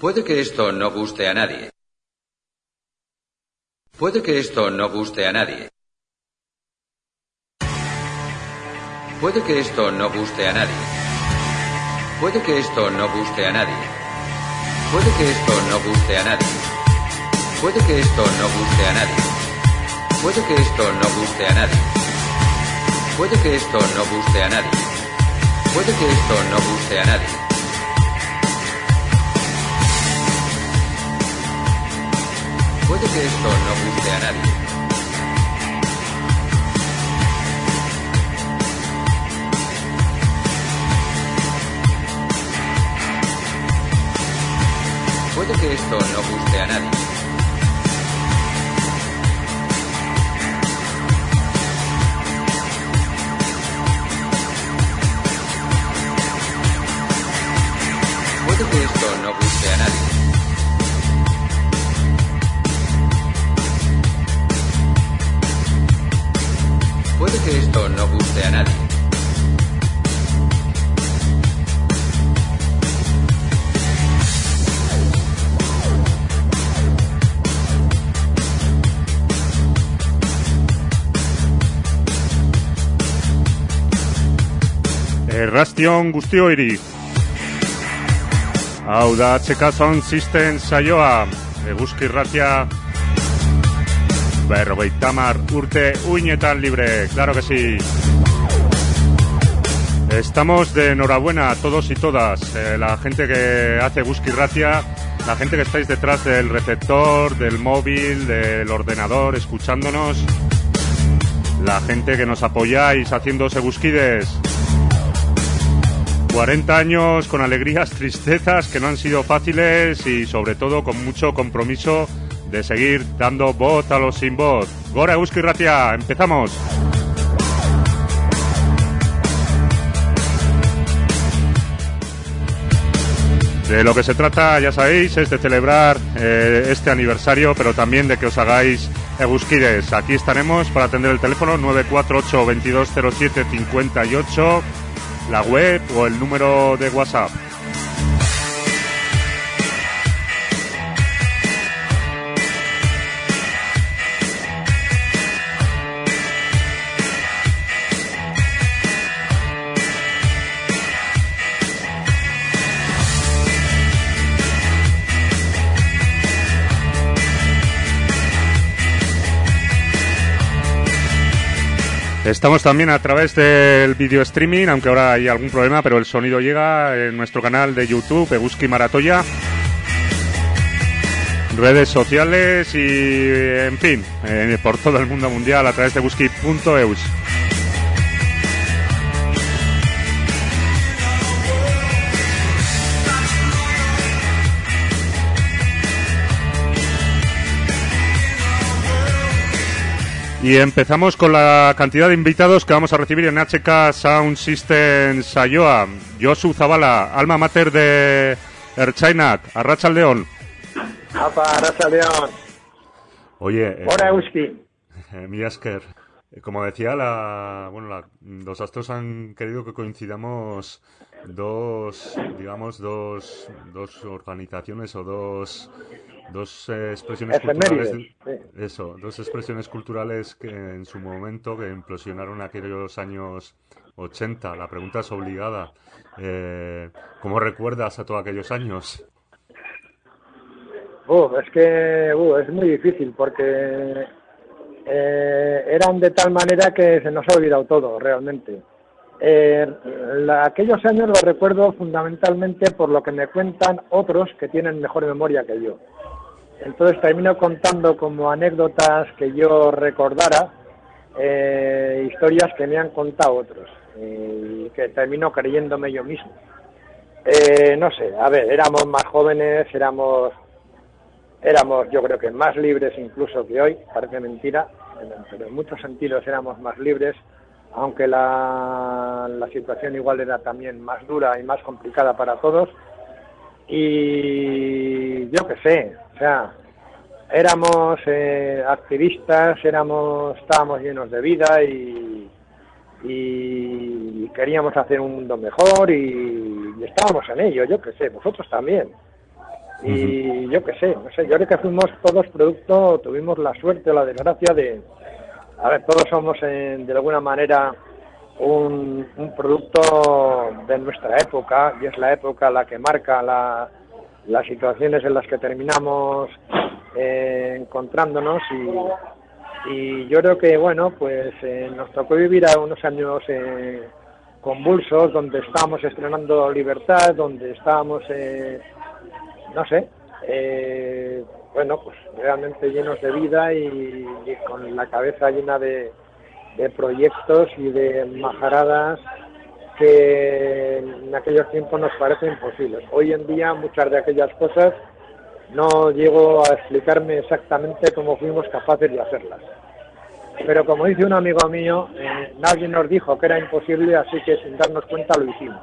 Puede que esto no guste a nadie. Puede que esto no guste a nadie. Puede que esto no guste a nadie. Puede que esto no guste a nadie. Puede que esto no guste a nadie. Puede que esto no guste a nadie. Puede que esto no guste a nadie. Puede que esto no guste a nadie. Puede que esto no guste a nadie. Puede que esto no guste a nadie. Puede que esto no guste a nadie. Puede que esto no guste a nadie. Guste a nadie. Errastion guztioiri. Hau da HK Sound System saioa, eguzki irratia, berrogeita mar urte uinetan libre, claro que sí. Estamos de enhorabuena a todos y todas, eh, la gente que hace Busky Ratia, la gente que estáis detrás del receptor, del móvil, del ordenador, escuchándonos, la gente que nos apoyáis haciendo Segusquides. 40 años con alegrías, tristezas que no han sido fáciles y sobre todo con mucho compromiso de seguir dando voz a los sin voz. Gora Euski Ratia, empezamos. De lo que se trata, ya sabéis, es de celebrar eh, este aniversario, pero también de que os hagáis Egusquides. Aquí estaremos para atender el teléfono 948 2207 58 la web o el número de WhatsApp. Estamos también a través del video streaming, aunque ahora hay algún problema, pero el sonido llega en nuestro canal de YouTube, Eguski Maratoya. Redes sociales y, en fin, eh, por todo el mundo mundial a través de Eguski.eus. Y empezamos con la cantidad de invitados que vamos a recibir en HK Sound System Sayoa. Josu Zabala, alma mater de Erchainak, Arracha León. Apa, Arracha León. Oye, eh, Hola, Euski. Eh, mi Asker, como decía, la, bueno, la, los astros han querido que coincidamos dos, digamos, dos, dos organizaciones o dos dos eh, expresiones Efemérides, culturales eso dos expresiones culturales que en su momento que implosionaron aquellos años 80 la pregunta es obligada. Eh, ¿cómo recuerdas a todos aquellos años? Uh, es que uh, es muy difícil porque eh, eran de tal manera que se nos ha olvidado todo realmente eh, aquellos años los recuerdo fundamentalmente por lo que me cuentan otros que tienen mejor memoria que yo. Entonces termino contando como anécdotas que yo recordara eh, historias que me han contado otros y que termino creyéndome yo mismo. Eh, no sé, a ver, éramos más jóvenes, éramos, éramos yo creo que más libres incluso que hoy, parece mentira, pero en muchos sentidos éramos más libres, aunque la, la situación igual era también más dura y más complicada para todos. Y yo qué sé, o sea, éramos eh, activistas, éramos, estábamos llenos de vida y, y queríamos hacer un mundo mejor y, y estábamos en ello, yo qué sé, vosotros también. Y yo qué sé, no sé, yo creo que fuimos todos producto, tuvimos la suerte o la desgracia de, a ver, todos somos de alguna manera un, producto de nuestra época y es la época la que marca las situaciones en las que terminamos eh, encontrándonos y, y, yo creo que, bueno, pues eh, nos tocó vivir a unos años eh, convulsos donde estábamos estrenando Libertad, donde estábamos, no sé, bueno, pues realmente llenos de vida y, con la cabeza llena de, de proyectos y de majaradas que en aquellos tiempos nos parecen imposibles. Hoy en día muchas de aquellas cosas no llego a explicarme exactamente cómo fuimos capaces de hacerlas. Pero como dice un amigo mío, eh, nadie nos dijo que era imposible, así que sin darnos cuenta lo hicimos.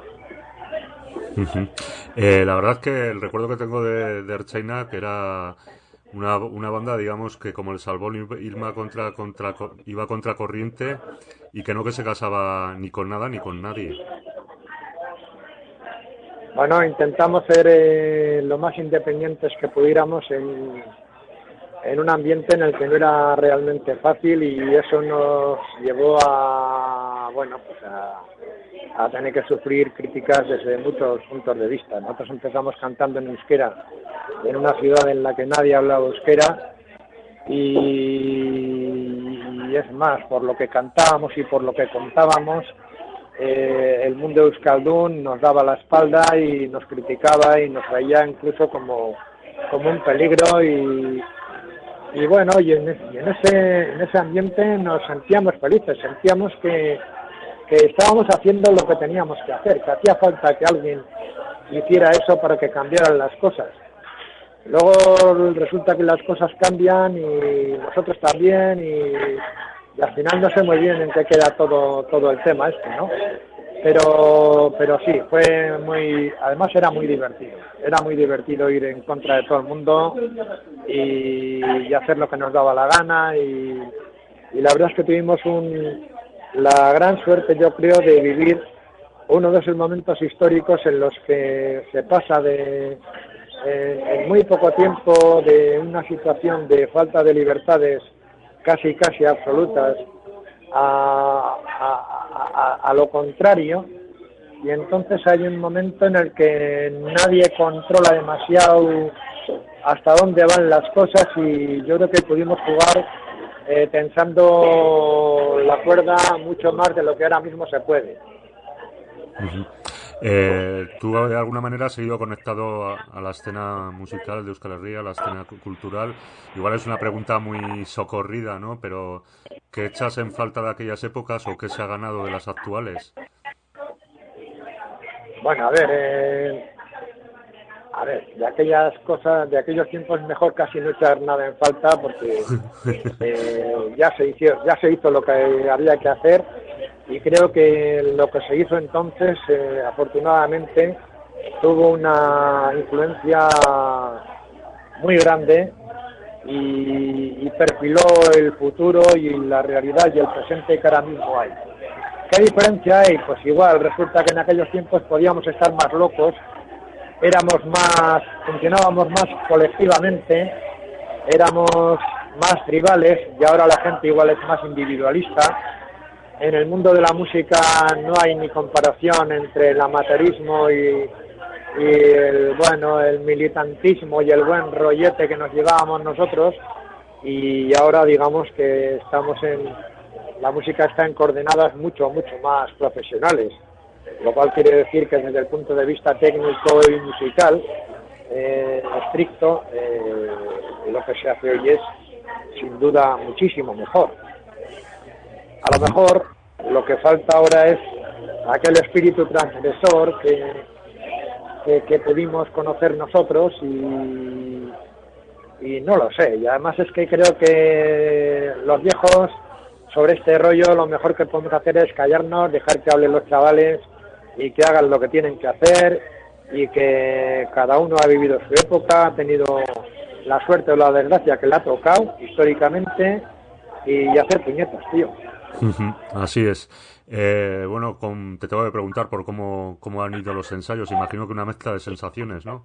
Eh, la verdad es que el recuerdo que tengo de, de China, que era una, una banda, digamos, que como el salvó Irma contra, contra, iba contra corriente y que no que se casaba ni con nada ni con nadie. Bueno, intentamos ser eh, lo más independientes que pudiéramos en, en un ambiente en el que no era realmente fácil y eso nos llevó a, bueno, pues a, a tener que sufrir críticas desde muchos puntos de vista. Nosotros empezamos cantando en euskera en una ciudad en la que nadie hablaba euskera y, es más, por lo que cantábamos y por lo que contábamos, eh, el mundo euskaldún nos daba la espalda y nos criticaba y nos veía incluso como, como un peligro y, y bueno, y en, ese, en ese ambiente nos sentíamos felices, sentíamos que, que estábamos haciendo lo que teníamos que hacer, que hacía falta que alguien hiciera eso para que cambiaran las cosas. Luego resulta que las cosas cambian y nosotros también y, al final no sé muy bien en qué queda todo todo el tema este, ¿no? Pero pero sí, fue muy además era muy divertido. Era muy divertido ir en contra de todo el mundo y, hacer lo que nos daba la gana. Y, y la verdad es que tuvimos un la gran suerte, yo creo, de vivir uno de esos momentos históricos en los que se pasa de en muy poco tiempo de una situación de falta de libertades casi casi absolutas a, a, lo contrario. Y entonces hay un momento en el que nadie controla demasiado hasta dónde van las cosas y yo creo que pudimos jugar eh, tensando la cuerda mucho más de lo que ahora mismo se puede. Eh, ¿Tú de alguna manera has seguido conectado a, la escena musical de Euskal Herria, a la escena cultural? Igual es una pregunta muy socorrida, ¿no? Pero ¿qué echas en falta de aquellas épocas o qué se ha ganado de las actuales? Bueno, a ver, eh, a ver, de aquellas cosas, de aquellos tiempos mejor casi no echar nada en falta porque eh, ya se hizo, ya se hizo lo que había que hacer y creo que lo que se hizo entonces, eh, afortunadamente, tuvo una influencia muy grande y, perfiló el futuro y la realidad y el presente que ahora mismo hay. ¿Qué diferencia hay? Pues igual, resulta que en aquellos tiempos podíamos estar más locos, éramos más, funcionábamos más colectivamente, éramos más tribales y ahora la gente igual es más individualista. En el mundo de la música no hay ni comparación entre el amateurismo y, el bueno el militantismo y el buen rollete que nos llevábamos nosotros. Y ahora digamos que estamos en la música está en coordenadas mucho mucho más profesionales lo cual quiere decir que desde el punto de vista técnico y musical eh, estricto eh, lo que se hace hoy es sin duda muchísimo mejor a lo mejor lo que falta ahora es aquel espíritu transgresor que, que, pudimos conocer nosotros y, y no lo sé. Y además es que creo que los viejos sobre este rollo lo mejor que podemos hacer es callarnos, dejar que hablen los chavales y que hagan lo que tienen que hacer y que cada uno ha vivido su época, ha tenido la suerte o la desgracia que le ha tocado históricamente y hacer puñetas, tío. Así es. Eh, bueno, te tengo que preguntar por cómo, cómo han ido los ensayos. Imagino que una mezcla de sensaciones, ¿no?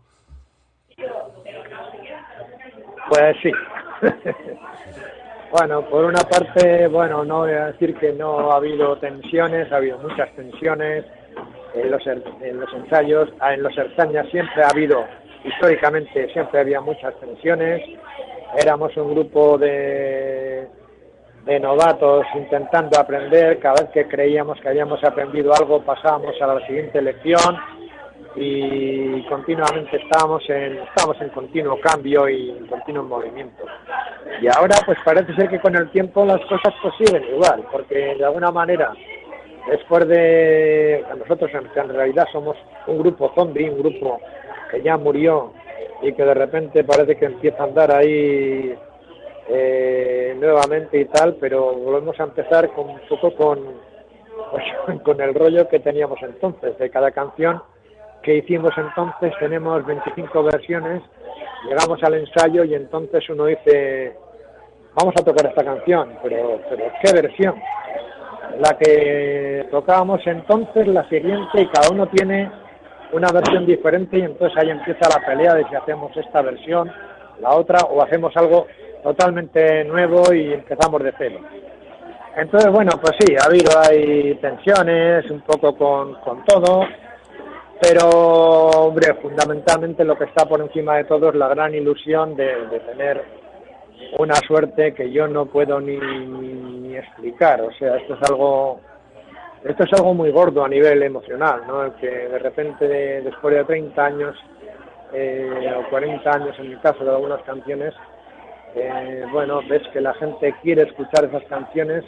Pues sí. bueno, por una parte, bueno, no voy a decir que no ha habido tensiones, ha habido muchas tensiones en los, en ensayos, ah, en los Erzañas siempre ha habido, históricamente siempre había muchas tensiones, éramos un grupo de, de novatos intentando aprender, cada vez que creíamos que habíamos aprendido algo pasábamos a la siguiente lección y continuamente estábamos en, estábamos en continuo cambio y en continuo movimiento. Y ahora pues parece ser que con el tiempo las cosas pues siguen igual, porque de alguna manera después de nosotros en, realidad somos un grupo zombie, un grupo que ya murió y que de repente parece que empieza a andar ahí eh, nuevamente y tal, pero volvemos a empezar con un poco con, con el rollo que teníamos entonces de cada canción que hicimos entonces, tenemos 25 versiones, llegamos al ensayo y entonces uno dice, vamos a tocar esta canción, pero, pero ¿qué versión? La que tocábamos entonces, la siguiente, y cada uno tiene una versión diferente y entonces ahí empieza la pelea de si hacemos esta versión, la otra, o hacemos algo totalmente nuevo y empezamos de cero. Entonces, bueno, pues sí, ha habido hay tensiones, un poco con, con todo, pero, hombre, fundamentalmente lo que está por encima de todo es la gran ilusión de, tener una suerte que yo no puedo ni, ni, explicar. O sea, esto es algo esto es algo muy gordo a nivel emocional, ¿no? que de repente, después de 30 años eh, o 40 años en mi caso de algunas canciones, eh, bueno, ves que la gente quiere escuchar esas canciones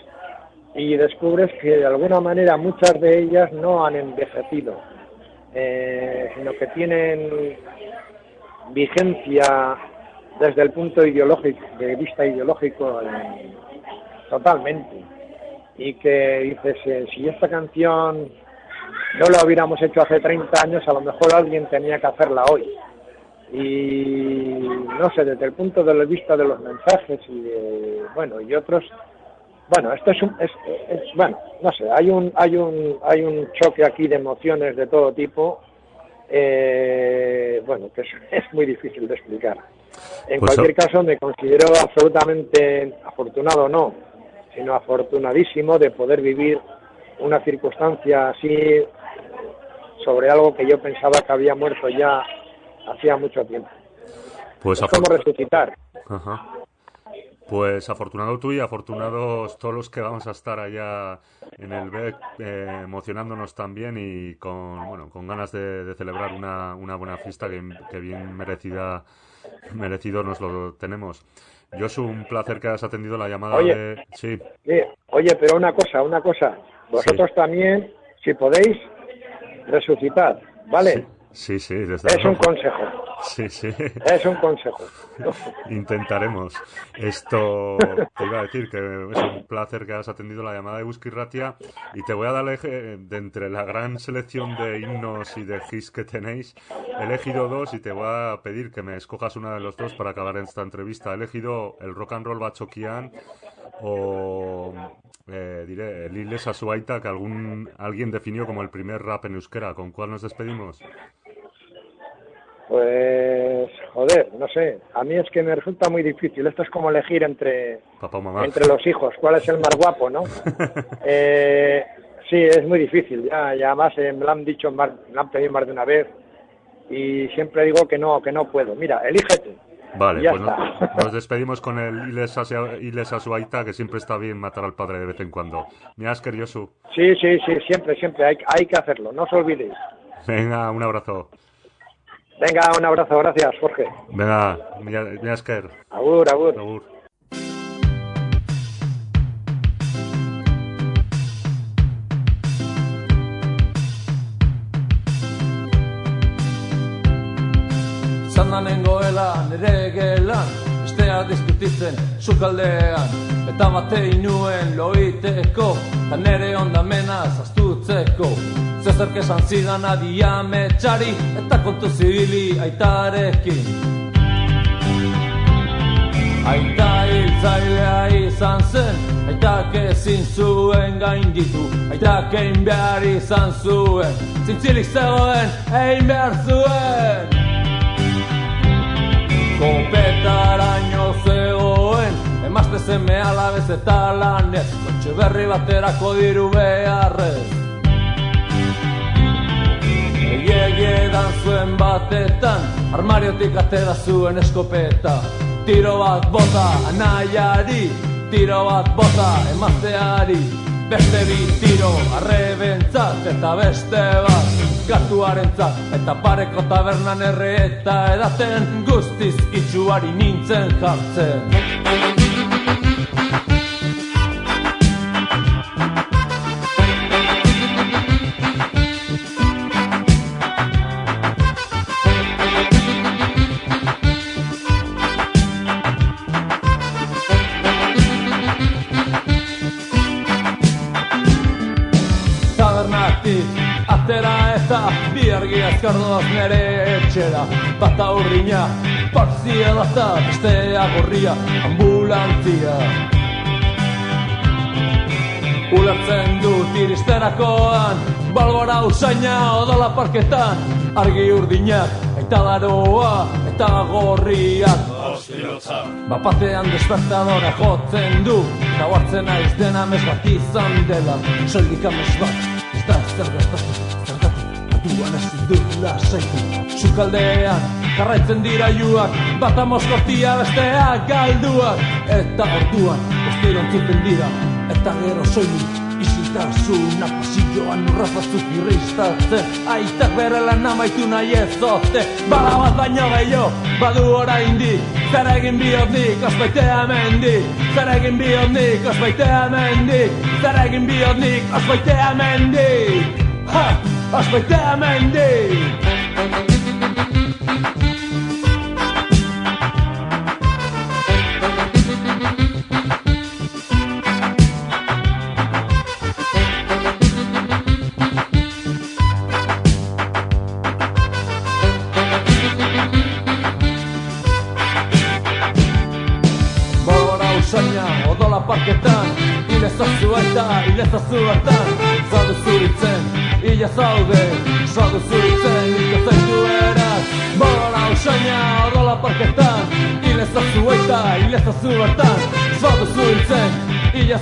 y descubres que de alguna manera muchas de ellas no han envejecido eh, sino que tienen vigencia desde el punto ideológico, de vista ideológico totalmente. Y que dices, eh, si esta canción no la hubiéramos hecho hace 30 años, a lo mejor alguien tenía que hacerla hoy. Y no sé, desde el punto de vista de los mensajes y de, bueno, y otros, bueno, esto es, un, es, bueno, no sé, hay un, hay un, hay un choque aquí de emociones de todo tipo, eh, bueno, que es, muy difícil de explicar. En pues cualquier caso, me considero absolutamente afortunado, no, sino afortunadísimo de poder vivir una circunstancia así sobre algo que yo pensaba que había muerto ya hacía mucho tiempo. Pues es como resucitar. Ajá. Pues afortunado tú y afortunados todos los que vamos a estar allá en el BEC eh, emocionándonos también y con, bueno, con ganas de, celebrar una, una, buena fiesta que, bien merecida, merecido nos lo tenemos. Yo es un placer que hayas atendido la llamada de... Sí. Oye, pero una cosa, una cosa. Vosotros también, si podéis, resucitar, ¿vale? Sí, sí, desde Es un consejo. Sí, sí. Es un consejo. Intentaremos. Esto te iba a decir que es un placer que hayas atendido la llamada de Busky Ratia y te voy a dar de entre la gran selección de himnos y de hits que tenéis. He elegido dos y te voy a pedir que me escojas una de los dos para acabar esta entrevista. He elegido el rock and roll bachoquian o eh, diré el Iles Asuaita que algún alguien definió como el primer rap en euskera. ¿Con cuál nos despedimos? Pues, joder, no sé. A mí es que me resulta muy difícil. Esto es como elegir entre, entre los hijos. ¿Cuál es el más guapo, no? eh, sí, es muy difícil. Ya, ya además eh, me lo han dicho, me lo han pedido más de una vez. Y siempre digo que no, que no puedo. Mira, elígete. Vale, pues nos despedimos con el Iles Asuaita, que siempre está bien matar al padre de vez en cuando. Mi Asker Yosu. Sí, sí, sí, siempre, siempre. Hay, hay que hacerlo. No os olvidéis. Venga, un abrazo. Venga, un abrazo, gracias, Jorge. Venga, Miasker. Agur, agur. agur. nengoela nere gelan Estea diskutitzen sukaldean Eta bate inuen loiteko Ta nere ondamena zaztutzeko Zezerk esan zidan adia metxari Eta kontu zibili aitarekin. Aita hiltzailea izan zen Aitak ezin zuen gainditu Aitak egin behar izan zuen Zintzilik zegoen egin behar zuen. Kopetaraino alabez eta lanez Kotxe berri baterako diru beharrez Egie zuen batetan Armariotik atera zuen eskopeta. Tiro bat bota anaiari Tiro bat bota emazteari Beste bi tiro arrebentzat eta beste bat gatuaren Eta pareko tabernan erre eta edaten guztiz itxuari nintzen jartzen Bata urriña, parzia data, bestea gorria, ambulantzia Ulertzen dut iristerakoan, balgora usaina odala parketan Argi urdinak, eta daroa, eta gorriak. Bapatean despertadora jotzen du Eta huartzen aiz dena mes bat izan dela. Soldik ames bat, ez da zer Duan ez dut lasaitu Zukaldean Karraitzen dira juak Bata moskortia besteak galduak. Eta orduan Ostero entzuten dira Eta gero soinu Isiltasuna pasilloan urrazatzuk irristatzen. Aitak bere lan amaitu nahi ez zote Bala bat baino gehiago. Badu orain di Zer egin bihot nik Osbaitea mendik Zer egin bihot nik Osbaitea mendik Zer egin bihot nik Osbaitea mendik Ha! azt meg te mennél.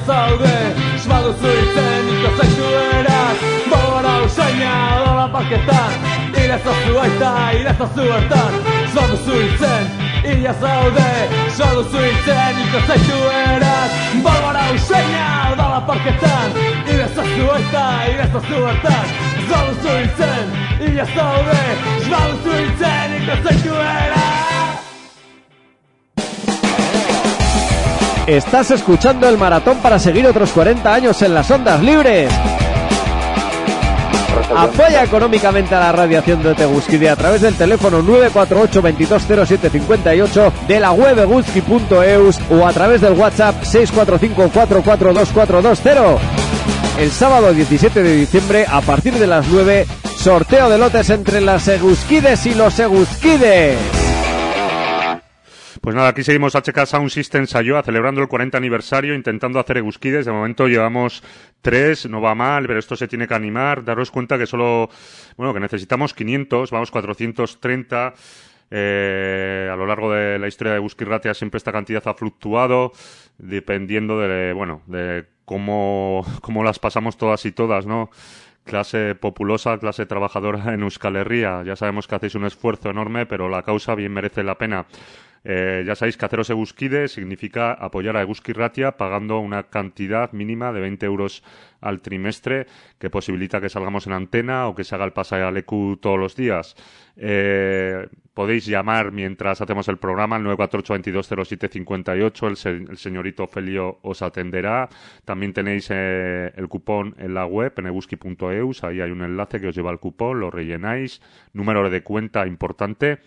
zaude Esmaldu zuitzen niko zaitu eraz. Bogora usaina dola parketan Irezazu aita, irezazu hartan. Esmaldu zuitzen, ia zaude Esmaldu zuitzen niko zaitu eraz. Bogora usaina dola parketan Irezazu aita, irezazu hartan. Esmaldu zuitzen, ia zaude Esmaldu zuitzen niko zaitu eraz. Estás escuchando el maratón para seguir otros 40 años en las ondas libres. Apoya económicamente a la radiación de Teguskide a través del teléfono 948 220758 de la web eguski.eus o a través del WhatsApp 645 442420. El sábado 17 de diciembre, a partir de las 9, sorteo de lotes entre las Egusquides y los Egusquides. Pues nada, aquí seguimos HK Sound System Sayoa celebrando el 40 aniversario, intentando hacer egusquides. De momento llevamos tres, no va mal, pero esto se tiene que animar. Daros cuenta que solo, bueno, que necesitamos 500, vamos 430. Eh, a lo largo de la historia de Busquirratia siempre esta cantidad ha fluctuado, dependiendo de, bueno, de cómo, cómo las pasamos todas y todas, ¿no? Clase populosa, clase trabajadora en Euskal Herria. Ya sabemos que hacéis un esfuerzo enorme, pero la causa bien merece la pena. Eh, ya sabéis que haceros Eguskide significa apoyar a Eguski pagando una cantidad mínima de 20 euros al trimestre que posibilita que salgamos en antena o que se haga el pasaje al EQ todos los días. Eh, podéis llamar mientras hacemos el programa al 948-220758. El, el señorito Felio os atenderá. También tenéis eh, el cupón en la web, en eguski.eus. Ahí hay un enlace que os lleva al cupón, lo rellenáis. Número de cuenta importante.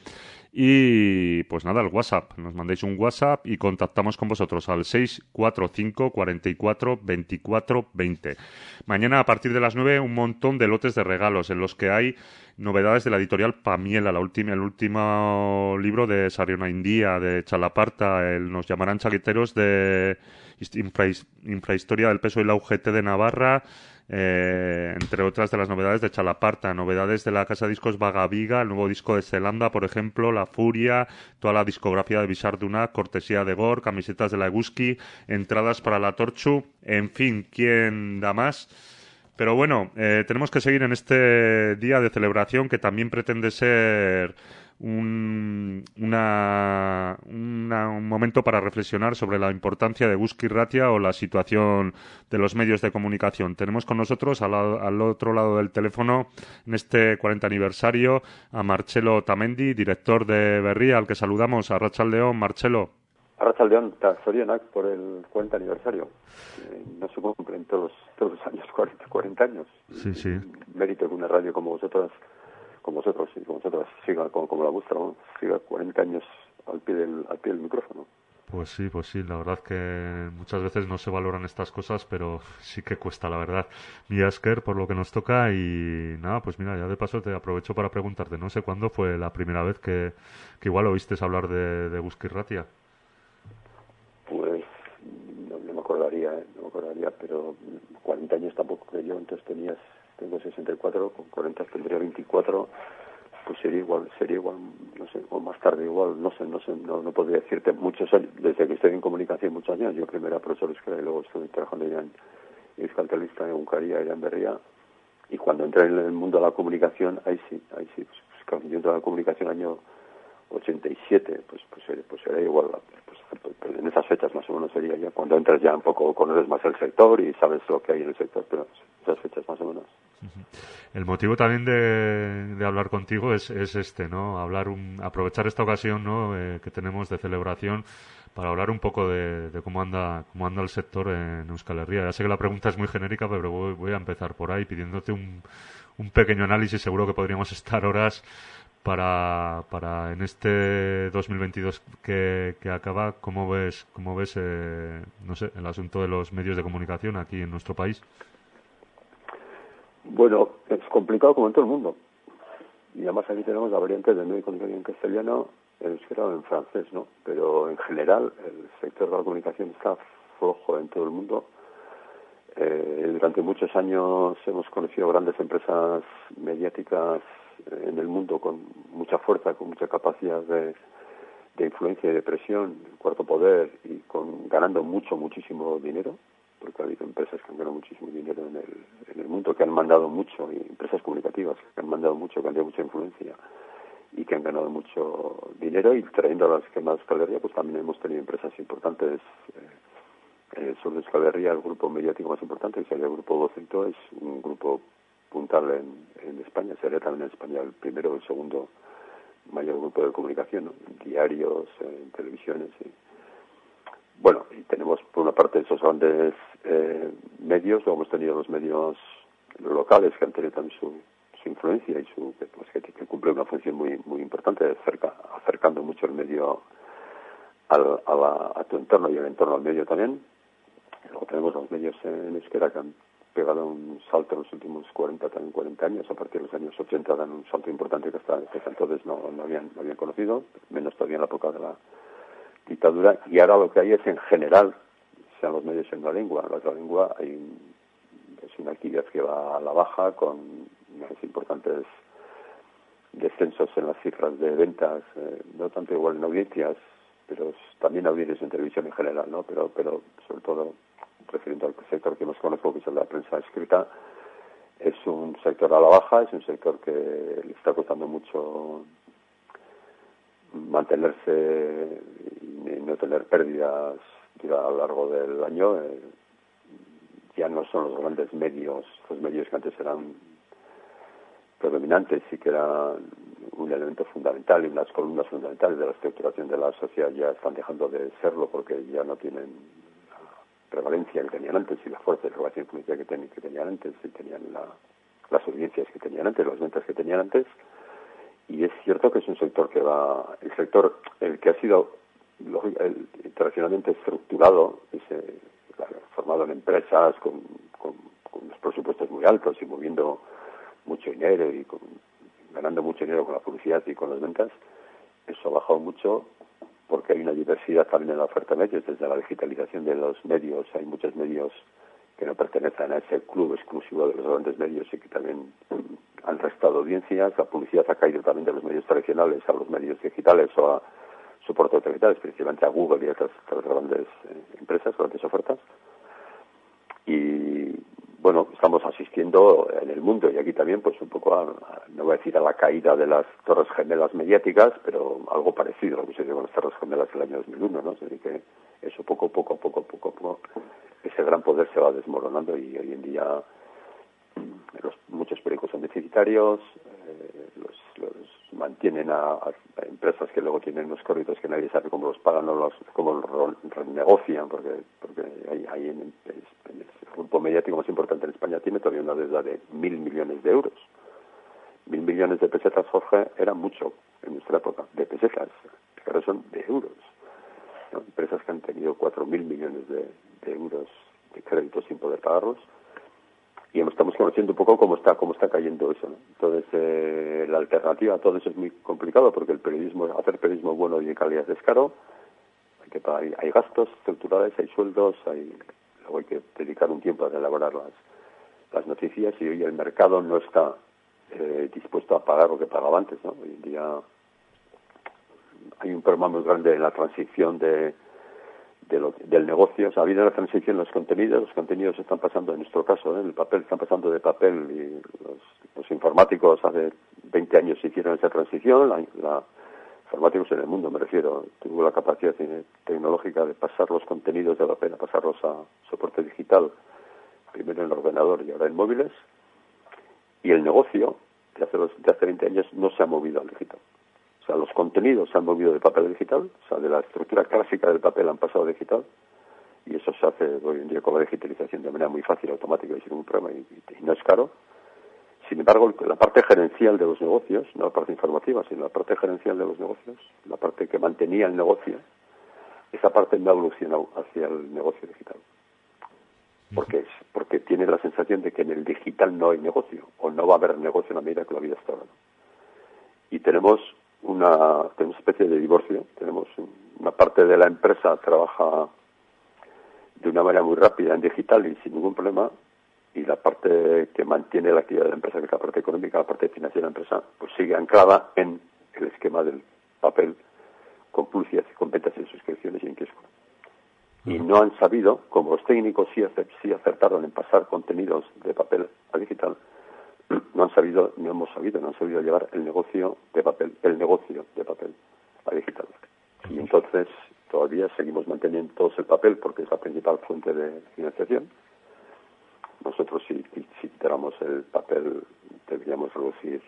Y pues nada, el WhatsApp. Nos mandéis un WhatsApp y contactamos con vosotros al 645 44 24 20. Mañana a partir de las 9 un montón de lotes de regalos en los que hay novedades de la editorial Pamiela, la última, el último libro de Sariona India, de Chalaparta, el, nos llamarán chaqueteros de infrahistoria del peso y la UGT de Navarra, eh, entre otras de las novedades de Chalaparta, novedades de la casa de discos Vagaviga, el nuevo disco de Zelanda, por ejemplo, La Furia, toda la discografía de Bisarduna, cortesía de Gor, camisetas de la Eguski, entradas para la Torchu, en fin, ¿quién da más? Pero bueno, eh, tenemos que seguir en este día de celebración que también pretende ser un, un momento para reflexionar sobre la importancia de Guski Ratia o la situación de los medios de comunicación. Tenemos con nosotros al, otro lado del teléfono en este 40 aniversario a Marcelo Tamendi, director de Berría, al que saludamos. A León, Marcelo. A León, Sorionak por el 40 aniversario. Eh, no se cumplen todos, todos los años 40, 40 años. Sí, sí. Mérito que una radio como vosotros como vosotros y como vosotras siga como, la vuestra, siga 40 años al pie del, al pie del micrófono. Pues sí, pues sí, la verdad que muchas veces no se valoran estas cosas, pero sí que cuesta, la verdad. Mi Asker, por lo que nos toca y nada, pues mira, ya de paso te aprovecho para preguntarte, no sé cuándo fue la primera vez que, que igual oíste hablar de, de Busquirratia. Pues no, me acordaría, ¿eh? no me acordaría, pero 40 años tampoco que yo, entonces tenías tengo 64, con 40 tendría 24, pues sería igual, sería igual, no sé, o más tarde igual, no sé, no sé, no, no podría decirte muchos años, desde que estoy en comunicación muchos años, yo primero era profesor escuela y luego estuve trabajando ya en Euskaltelista, en Uncaría en Berría, y cuando entré en el mundo de la comunicación, ahí sí, ahí sí, pues, pues cuando yo entré en la comunicación año 87, pues pues, pues era igual, pues, pues, en esas fechas más o menos sería ya, cuando entras ya un poco, conoces más el sector y sabes lo que hay en el sector, pero esas fechas más o menos. El motivo también de, hablar contigo es, es, este, ¿no? Hablar un, aprovechar esta ocasión, ¿no? Eh, que tenemos de celebración para hablar un poco de, cómo anda cómo anda el sector en Euskal Herria. Ya sé que la pregunta es muy genérica, pero voy, voy a empezar por ahí pidiéndote un, pequeño análisis. Seguro que podríamos estar horas para, para en este 2022 que, que acaba. ¿Cómo ves, cómo ves eh, no sé, el asunto de los medios de comunicación aquí en nuestro país? Bueno, es complicado como en todo el mundo. Y además aquí tenemos la variante del medio comunicación en castellano, en euskera o en francés, ¿no? Pero en general el sector de la comunicación está flojo en todo el mundo. Eh, durante muchos años hemos conocido grandes empresas mediáticas en el mundo con mucha fuerza, con mucha capacidad de, de influencia y de presión, cuarto poder y con ganando mucho, muchísimo dinero porque ha habido empresas que han ganado muchísimo dinero en el, en el mundo, que han mandado mucho, y empresas comunicativas que han mandado mucho, que han tenido mucha influencia y que han ganado mucho dinero y trayendo a las que más Escalería, pues también hemos tenido empresas importantes. Eh, sobre Escalería, el grupo mediático más importante, que sería el Grupo Vocento, es un grupo puntal en, en España, sería también en España el primero o el segundo mayor grupo de comunicación, diarios, en televisiones. Y, bueno, y tenemos por una parte esos grandes eh, medios, luego hemos tenido los medios locales que han tenido también su, su influencia y su pues, que, que cumple una función muy muy importante cerca, acercando mucho el medio al, a, la, a tu entorno y el entorno al medio también. Luego tenemos los medios en euskera que han pegado un salto en los últimos 40, también 40 años, a partir de los años 80 dan un salto importante que hasta, entonces no, no, habían, no habían conocido, menos todavía en la época de la dictadura y ahora lo que hay es en general, sean los medios en la lengua, en la otra lengua hay es una actividad que va a la baja con importantes descensos en las cifras de ventas, eh, no tanto igual en audiencias, pero también audiencias en televisión en general, ¿no? Pero, pero sobre todo refiriendo al sector que más conozco, que es la prensa escrita, es un sector a la baja, es un sector que le está costando mucho mantenerse no tener pérdidas a lo largo del año. Eh, ya no son los grandes medios, los medios que antes eran predominantes y que eran un elemento fundamental y unas columnas fundamentales de la estructuración de la sociedad ya están dejando de serlo porque ya no tienen la prevalencia que tenían antes y la fuerza de relación que, que tenían antes y tenían la, las audiencias que tenían antes, las ventas que tenían antes y es cierto que es un sector que va, el sector, el que ha sido tradicionalmente estructurado, ese, formado en empresas con, con, con unos presupuestos muy altos y moviendo mucho dinero y con, ganando mucho dinero con la publicidad y con las ventas, eso ha bajado mucho porque hay una diversidad también en la oferta de medios, desde la digitalización de los medios, hay muchos medios que no pertenecen a ese club exclusivo de los grandes medios y que también han restado audiencias. La publicidad ha caído también de los medios tradicionales a los medios digitales o a soportes digitales, principalmente a Google y a otras, grandes eh, empresas, grandes ofertas. Y bueno, estamos asistiendo en el mundo y aquí también, pues un poco, a, no voy a decir a la caída de las torres gemelas mediáticas, pero algo parecido a lo que se dio con las torres gemelas del año 2001, ¿no? Decir, que eso poco, poco, poco, poco, poco, ese gran poder se va desmoronando y hoy en día los, muchos periódicos son deficitarios, eh, los, mantienen a, empresas que luego tienen unos corridos que nadie sabe cómo los pagan o los, cómo los renegocian, porque, porque hay, en, el grupo mediático más importante en España tiene todavía una deuda de mil millones de euros. Mil millones de pesetas, Jorge, era mucho en nuestra época, de pesetas, ahora son de euros. Empresas que han tenido cuatro mil millones de euros de créditos sin poder pagarlos y estamos conociendo un poco cómo está cómo está cayendo eso entonces eh, la alternativa a todo eso es muy complicado porque el periodismo hacer periodismo bueno y de calidad es caro. Hay que hay, hay gastos estructurales hay sueldos hay luego hay que dedicar un tiempo a elaborar las las noticias y hoy el mercado no está eh, dispuesto a pagar lo que pagaba antes no hoy en día hay un problema muy grande en la transición de del negocio. O sea, habido la transición los contenidos, los contenidos están pasando, en nuestro caso, en ¿eh? el papel, están pasando de papel y los, informáticos hace 20 años hicieron esa transición, la, informáticos en el mundo, me refiero, tuvo la capacidad tecnológica de pasar los contenidos de papel a pasarlos a soporte digital, primero en el ordenador y ahora en móviles, y el negocio de hace, de hace 20 años no se ha movido al digital. O sea, los contenidos se han movido de papel a digital, o sea, de la estructura clásica del papel han pasado a digital, y eso se hace hoy en día con la digitalización de manera muy fácil, automática y sin ningún problema, y, no es caro. Sin embargo, la parte gerencial de los negocios, no la parte informativa, sino la parte gerencial de los negocios, la parte que mantenía el negocio, esa parte no ha evolucionado hacia el negocio digital. Porque, es, porque tiene la sensación de que en el digital no hay negocio, o no va a haber negocio en la medida que la vida está ahora. Y tenemos una, tenemos especie de divorcio. Tenemos una parte de la empresa trabaja de una manera muy rápida en digital y sin ningún problema, y la parte que mantiene la actividad de la empresa, que es la parte económica, la parte financiera de la empresa, pues sigue anclada en el esquema del papel con publicidad y con ventas en suscripciones y en kiosco. Y no han sabido, como los técnicos sí, sí acertaron en pasar contenidos de papel a digital, no han sabido, no hemos sabido, no han sabido llevar el negocio de papel, el negocio de papel a digital. Y entonces todavía seguimos manteniendo todos el papel porque es la principal fuente de financiación. Nosotros si, si quitáramos el papel deberíamos reducir,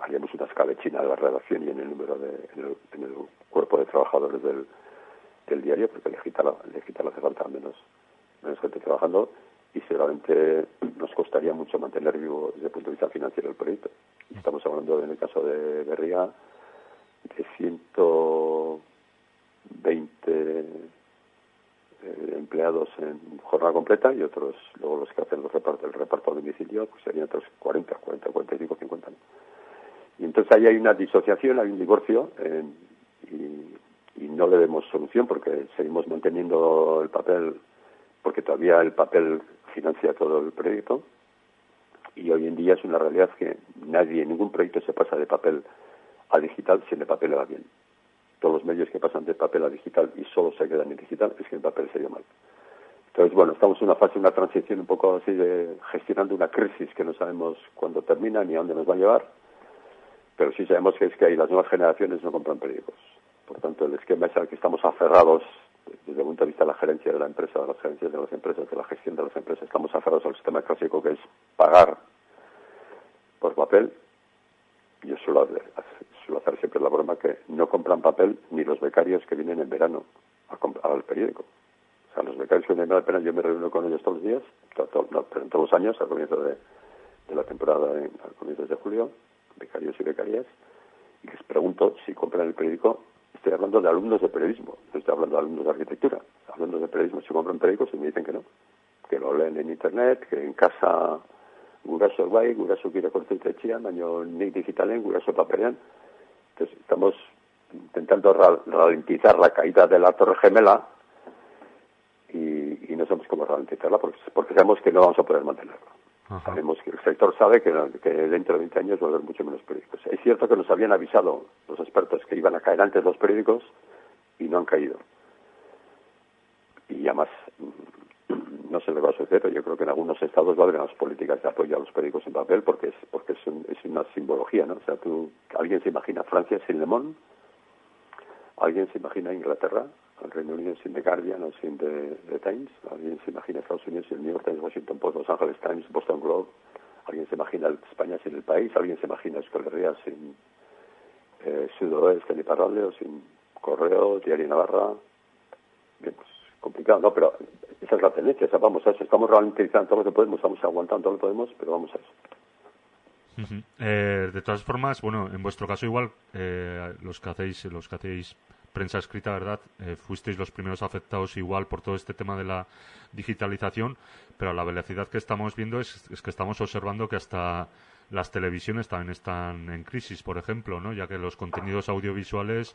haríamos una escalechina de la redacción y en el número de, en el, cuerpo de trabajadores del, diario, porque el digital, el digital hace falta menos, menos gente trabajando y seguramente nos costaría mucho mantener vivo desde el punto de vista financiero el proyecto. Estamos hablando, en el caso de Berriga, de 120 eh, empleados en jornada completa y otros, luego los que hacen los repartos, el reparto a domicilio, pues serían otros 40, 40, 45, 50. Y entonces ahí hay una disociación, hay un divorcio y, y no le vemos solución porque seguimos manteniendo el papel, porque todavía el papel financia todo el proyecto y hoy en día es una realidad que nadie, ningún proyecto se pasa de papel a digital si el papel va bien. Todos los medios que pasan de papel a digital y solo se quedan en digital es que el papel se mal. Entonces, bueno, estamos en una fase, una transición un poco así de gestionando una crisis que no sabemos cuándo termina ni a dónde nos va a llevar, pero sí sabemos que es que ahí las nuevas generaciones no compran periódicos. Por tanto, el esquema es al que estamos aferrados desde el punto de vista de la gerencia de la empresa, de las gerencias de las empresas, de la gestión de las empresas, estamos aferrados al sistema clásico que es pagar por papel. Yo suelo, suelo hacer siempre la broma que no compran papel ni los becarios que vienen en verano al periódico. O sea, los becarios que vienen en verano, yo me reúno con ellos todos los días, todos los años, al comienzo de, la temporada, al comienzo de julio, becarios y becarias, y les pregunto si compran el periódico Estoy hablando de alumnos de periodismo, no estoy hablando de alumnos de arquitectura. Alumnos de periodismo se compran periódicos y me dicen que no, que lo leen en internet, que en casa guraso bai, guraso kira etxean, baino nik digitalen, guraso paperean. Entonces, estamos intentando ralentizar la caída de la Torre Gemela y, y nos sabemos cómo ralentizarla porque, porque sabemos que no vamos a poder mantenerla. Sabemos que el sector sabe que, dentro de 20 años va a haber mucho menos periódicos. Es cierto que nos habían avisado los expertos que iban a caer antes los periódicos y no han caído. Y además, mm, no se le va a suceder, pero yo creo que en algunos estados va a haber unas políticas de apoyo a los periódicos en papel porque es porque es, es una simbología, ¿no? O sea, tú, alguien se imagina Francia sin Le Monde, alguien se imagina Inglaterra el Reino Unido The Guardian o The, Times, alguien se imagina Estados Unidos sin el New York Times, Washington Post, Los Angeles Times, Boston Globe, alguien se imagina España sin el país, alguien se imagina Escolería sin eh, Sudoeste ni Parralde o sin Correo, Diario Navarra. Bien, pues complicado, ¿no? Pero esa es la tendencia, o vamos a eso, estamos ralentizando todo lo que podemos, estamos aguantando todo lo que podemos, pero vamos a eso. Eh, de todas formas, bueno, en vuestro caso igual, eh, los que hacéis, los que hacéis prensa escrita, ¿verdad? Eh, fuisteis los primeros afectados igual por todo este tema de la digitalización, pero la velocidad que estamos viendo es, que estamos observando que hasta las televisiones también están en crisis, por ejemplo, ¿no? Ya que los contenidos audiovisuales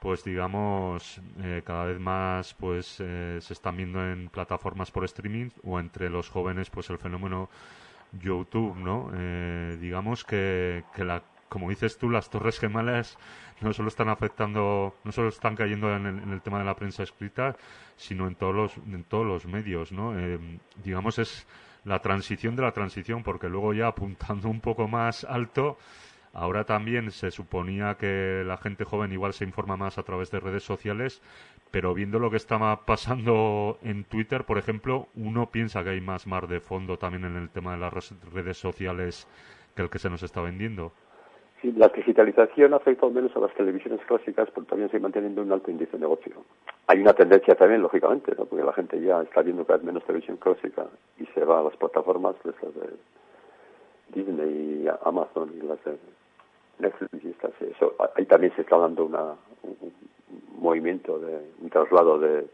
pues digamos eh, cada vez más pues eh, se están viendo en plataformas por streaming o entre los jóvenes pues el fenómeno YouTube no digamos que, que la como dices tú, las torres gemelas no solo están afectando, no solo están cayendo en el, tema de la prensa escrita, sino en todos los, en todos los medios, ¿no? Eh, digamos, es la transición de la transición, porque luego ya apuntando un poco más alto, ahora también se suponía que la gente joven igual se informa más a través de redes sociales, pero viendo lo que estaba pasando en Twitter, por ejemplo, uno piensa que hay más mar de fondo también en el tema de las redes sociales que el que se nos está vendiendo. Sí, la digitalización afecta al menos a las televisiones clásicas, pero también sigue manteniendo un alto índice de negocio. Hay una tendencia también, lógicamente, ¿no? porque la gente ya está viendo cada vez menos televisión clásica y se va a las plataformas, de Disney y Amazon y las de Netflix y estas. Eso, ahí también se está dando una, un, movimiento, de un traslado de,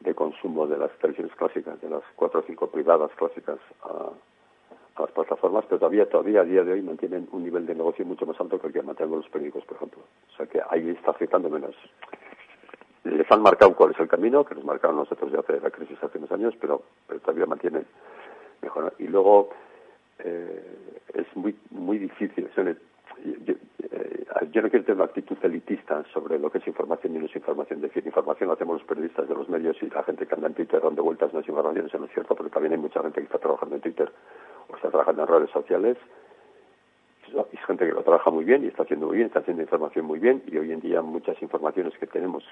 de consumo de las televisiones clásicas, de las cuatro o cinco privadas clásicas a las plataformas, pero todavía, todavía a día de hoy mantienen un nivel de negocio mucho más alto que el que mantengo los periódicos, por ejemplo. O sea que ahí está afectando menos. Les han marcado cuál es el camino, que nos marcaron nosotros ya hace la crisis hace unos años, pero, pero todavía mantienen mejor. Y luego eh, es muy muy difícil. Yo, eh, yo, no quiero tener una actitud elitista sobre lo que es información y no es información. Es decir, información la hacemos los periodistas de los medios y la gente que anda en Twitter dando vueltas no es información, eso no es cierto, pero también hay mucha gente que está trabajando en Twitter trabajando en redes sociales. Es gente que lo trabaja muy bien y está haciendo muy bien, está haciendo información muy bien y hoy en día muchas informaciones que tenemos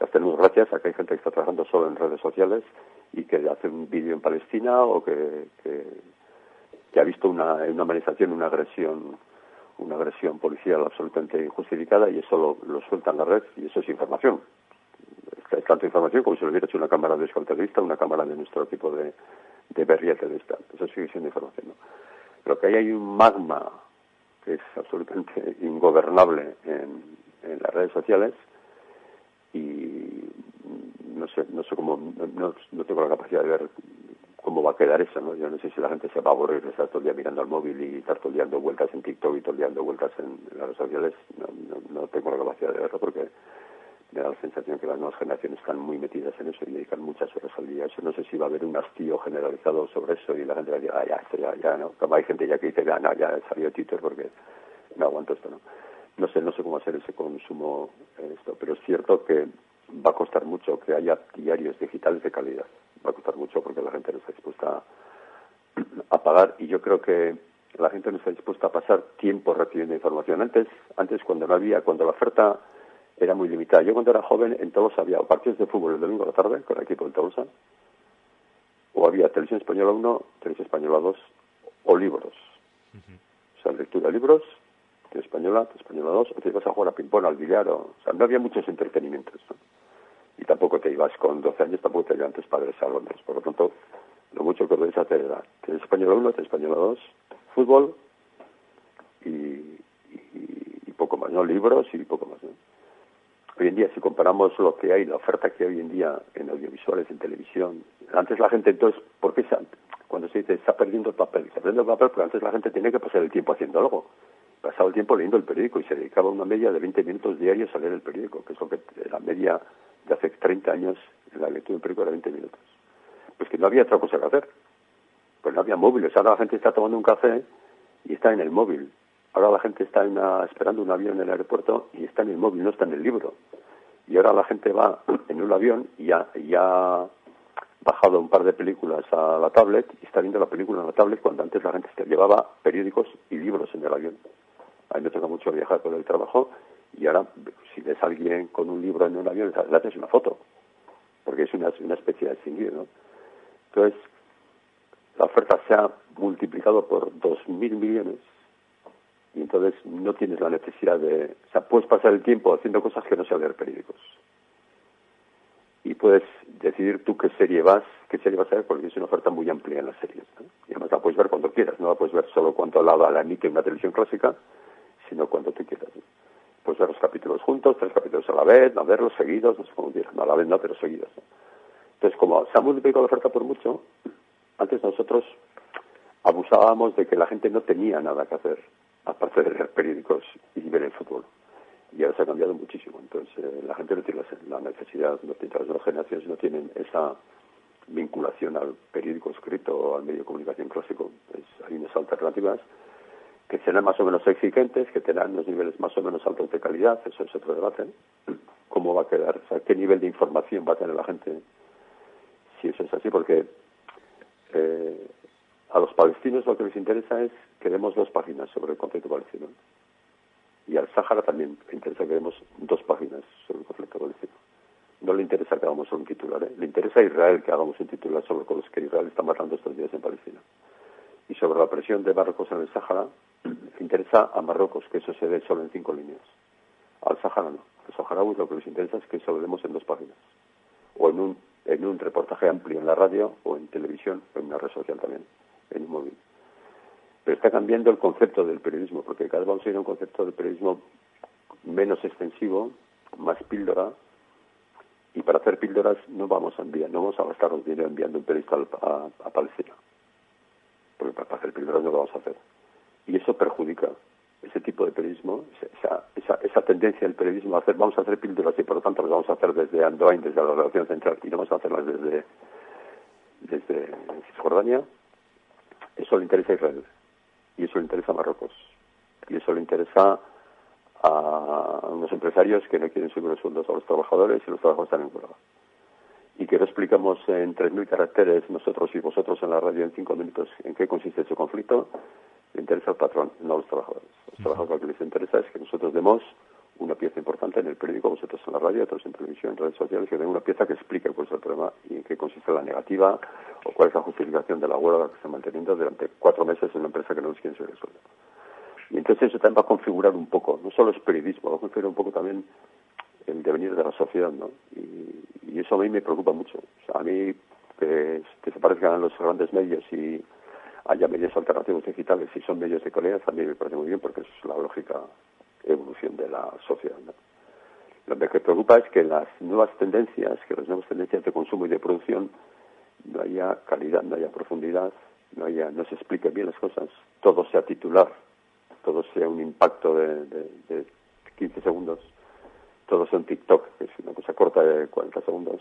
las tenemos gracias a que hay gente que está trabajando solo en redes sociales y que hace un vídeo en Palestina o que, que, ha visto una, una manifestación, una agresión una agresión policial absolutamente injustificada y eso lo, lo suelta en la red y eso es información. Es tanta información como si lo hubiera hecho una cámara de escolterista, una cámara de nuestro tipo de, de berriete de esta. Eso sigue siendo información. ¿no? Pero que ahí hay un magma que es absolutamente ingobernable en, las redes sociales y no sé, no sé cómo, no, no tengo la capacidad de ver cómo va a quedar eso, ¿no? Yo no sé si la gente se va a aburrir de estar todo el día mirando al móvil y estar todo el día dando vueltas en TikTok y todo el día dando vueltas en, las redes sociales. No, no, tengo la capacidad de verlo porque me da la sensación que las nuevas generaciones están muy metidas en eso y dedican muchas horas al día. Eso no sé si va a haber un hastío generalizado sobre eso y la gente va a decir, ah, ya, esto ya, ya, ¿no? Como hay gente ya que dice, ah, no, ya salió Twitter porque no aguanto esto, ¿no? No sé, no sé cómo hacer ese consumo en esto, pero es cierto que va a costar mucho que haya diarios digitales de calidad. Va a costar mucho porque la gente no está dispuesta a pagar y yo creo que la gente no está dispuesta a pasar tiempo recibiendo información. Antes, antes cuando no había, cuando la oferta era muy limitada. Yo cuando era joven en Tolosa había partidos de fútbol el domingo a la tarde con el equipo de Tolosa, o había televisión española 1, televisión española 2, o libros. O sea, lectura de libros, televisión española, española 2, o te ibas a jugar a ping-pong, al billar, o, sea, no había muchos entretenimientos. Y tampoco te ibas con 12 años, tampoco te ibas tus padres a Londres. Por lo tanto, lo mucho que podéis hacer era televisión española 1, televisión española 2, fútbol y, y, y, poco más, ¿no? Libros y poco más, ¿no? Hoy en día, si comparamos lo que hay, la oferta que hay hoy en día en audiovisuales, en televisión, antes la gente, entonces, ¿por qué se, cuando se dice está perdiendo el papel? Se perdiendo el papel porque antes la gente tenía que pasar el tiempo haciendo algo. Pasaba el tiempo leyendo el periódico y se dedicaba una media de 20 minutos diarios a leer el periódico, que es lo que la media de hace 30 años en la lectura del periódico era 20 minutos. Pues que no había otra cosa que hacer. Pues no había móviles. Ahora la gente está tomando un café y está en el móvil. Ahora la gente está esperando un avión en el aeropuerto y está en el móvil, no está en el libro. Y ahora la gente va en un avión y ya, ha bajado un par de películas a la tablet y está viendo la película en la tablet cuando antes la gente llevaba periódicos y libros en el avión. A mí me toca mucho viajar por el trabajo y ahora si ves a alguien con un libro en un avión le haces una foto porque es una, especie de distinguir, ¿no? Entonces, la oferta se ha multiplicado por dos mil millones y entonces no tienes la necesidad de... O sea, puedes pasar el tiempo haciendo cosas que no sea leer periódicos. Y puedes decidir tú qué serie vas, qué serie vas a ver, porque es una oferta muy amplia en las series. Y además la puedes ver cuando quieras, no la puedes ver solo cuando la, la emite una televisión clásica, sino cuando tú quieras. Puedes ver los capítulos juntos, tres capítulos a la vez, no verlos seguidos, no sé cómo quieras. A la vez no, pero seguidos. Entonces, como se ha multiplicado la oferta por mucho, antes nosotros abusábamos de que la gente no tenía nada que hacer aparte de leer periódicos y ver el fútbol. Y ahora se ha cambiado muchísimo. Entonces, eh, la gente no tiene la necesidad, no tiene, las nuevas generaciones no tienen esa vinculación al periódico escrito o al medio de comunicación clásico. hay unas alternativas que serán más o menos exigentes, que tendrán unos niveles más o menos altos de calidad, eso es otro debate. ¿Cómo va a quedar? O sea, ¿Qué nivel de información va a tener la gente si eso es así? Porque eh, a los palestinos lo que les interesa es que demos dos páginas sobre el conflicto palestino. Y al Sáhara también le interesa que demos dos páginas sobre el conflicto palestino. No le interesa que hagamos un titular, ¿eh? le interesa a Israel que hagamos un titular sobre los que Israel está matando estos días en Palestina. Y sobre la presión de Marruecos en el Sáhara, le interesa a Marruecos que eso se dé solo en cinco líneas. Al Sáhara no. A los saharauis lo que les interesa es que eso lo demos en dos páginas. O en un, en un reportaje amplio en la radio, o en televisión, o en una red social también en un móvil. Pero está cambiando el concepto del periodismo, porque cada vez vamos a ir a un concepto de periodismo menos extensivo, más píldora, y para hacer píldoras no vamos a enviar, no vamos a gastarnos dinero enviando un periodista a, a, Palestina, porque para hacer píldoras no lo vamos a hacer. Y eso perjudica ese tipo de periodismo, esa tendencia del periodismo a hacer, vamos a hacer píldoras y por lo tanto las vamos a hacer desde Andoain, desde la relación central, y no vamos a hacerlas desde, desde Cisjordania, eso le interesa a Israel y eso le interesa a Marruecos y eso le interesa a unos empresarios que no quieren subir los sueldos a los trabajadores y los trabajadores están en huelga. Y que no explicamos en 3.000 caracteres nosotros y vosotros en la radio en 5 minutos en qué consiste ese conflicto, le interesa al patrón, no a los trabajadores. A los trabajadores lo que les interesa es que nosotros demos una pieza importante en el periódico, vosotros en la radio, otros en televisión, en redes sociales, que den una pieza que explique cuál es el problema y en qué consiste la negativa o cuál es la justificación de la huelga que está manteniendo durante cuatro meses en una empresa que no nos quiere subir el sueldo. Y entonces eso también va a configurar un poco, no solo es periodismo, va a configurar un poco también el devenir de la sociedad, ¿no? Y, eso a mí me preocupa mucho. A mí que, que se parezcan los grandes medios y haya medios alternativos digitales y son medios de calidad, a mí me parece muy bien porque es la lógica evolución de la sociedad. Lo que preocupa es que las nuevas tendencias, que las nuevas tendencias de consumo y de producción no haya calidad, no haya profundidad, no haya, no se expliquen bien las cosas, todo sea titular, todo sea un impacto de, de, 15 segundos, todo sea un TikTok, que es una cosa corta de 40 segundos,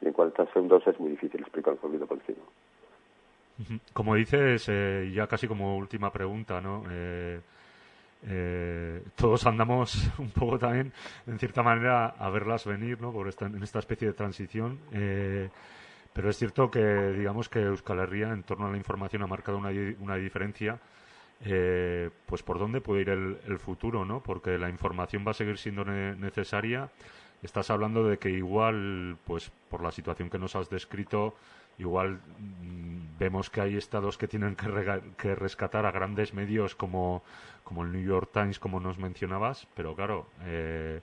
y en 40 segundos es muy difícil explicar el conflicto palestino. Como dices, eh, ya casi como última pregunta, ¿no? Eh, eh, todos andamos un poco también, en cierta manera, a verlas venir, ¿no? Por esta, en esta especie de transición. Eh, pero es cierto que, digamos que Euskal Herria, en torno a la información, ha marcado una, una diferencia. Eh, pues por dónde puede ir el, el, futuro, ¿no? Porque la información va a seguir siendo necesaria. Estás hablando de que igual, pues por la situación que nos has descrito, igual mm, vemos que hay estados que tienen que, rescatar a grandes medios como, como, el New York Times, como nos mencionabas, pero claro, eh,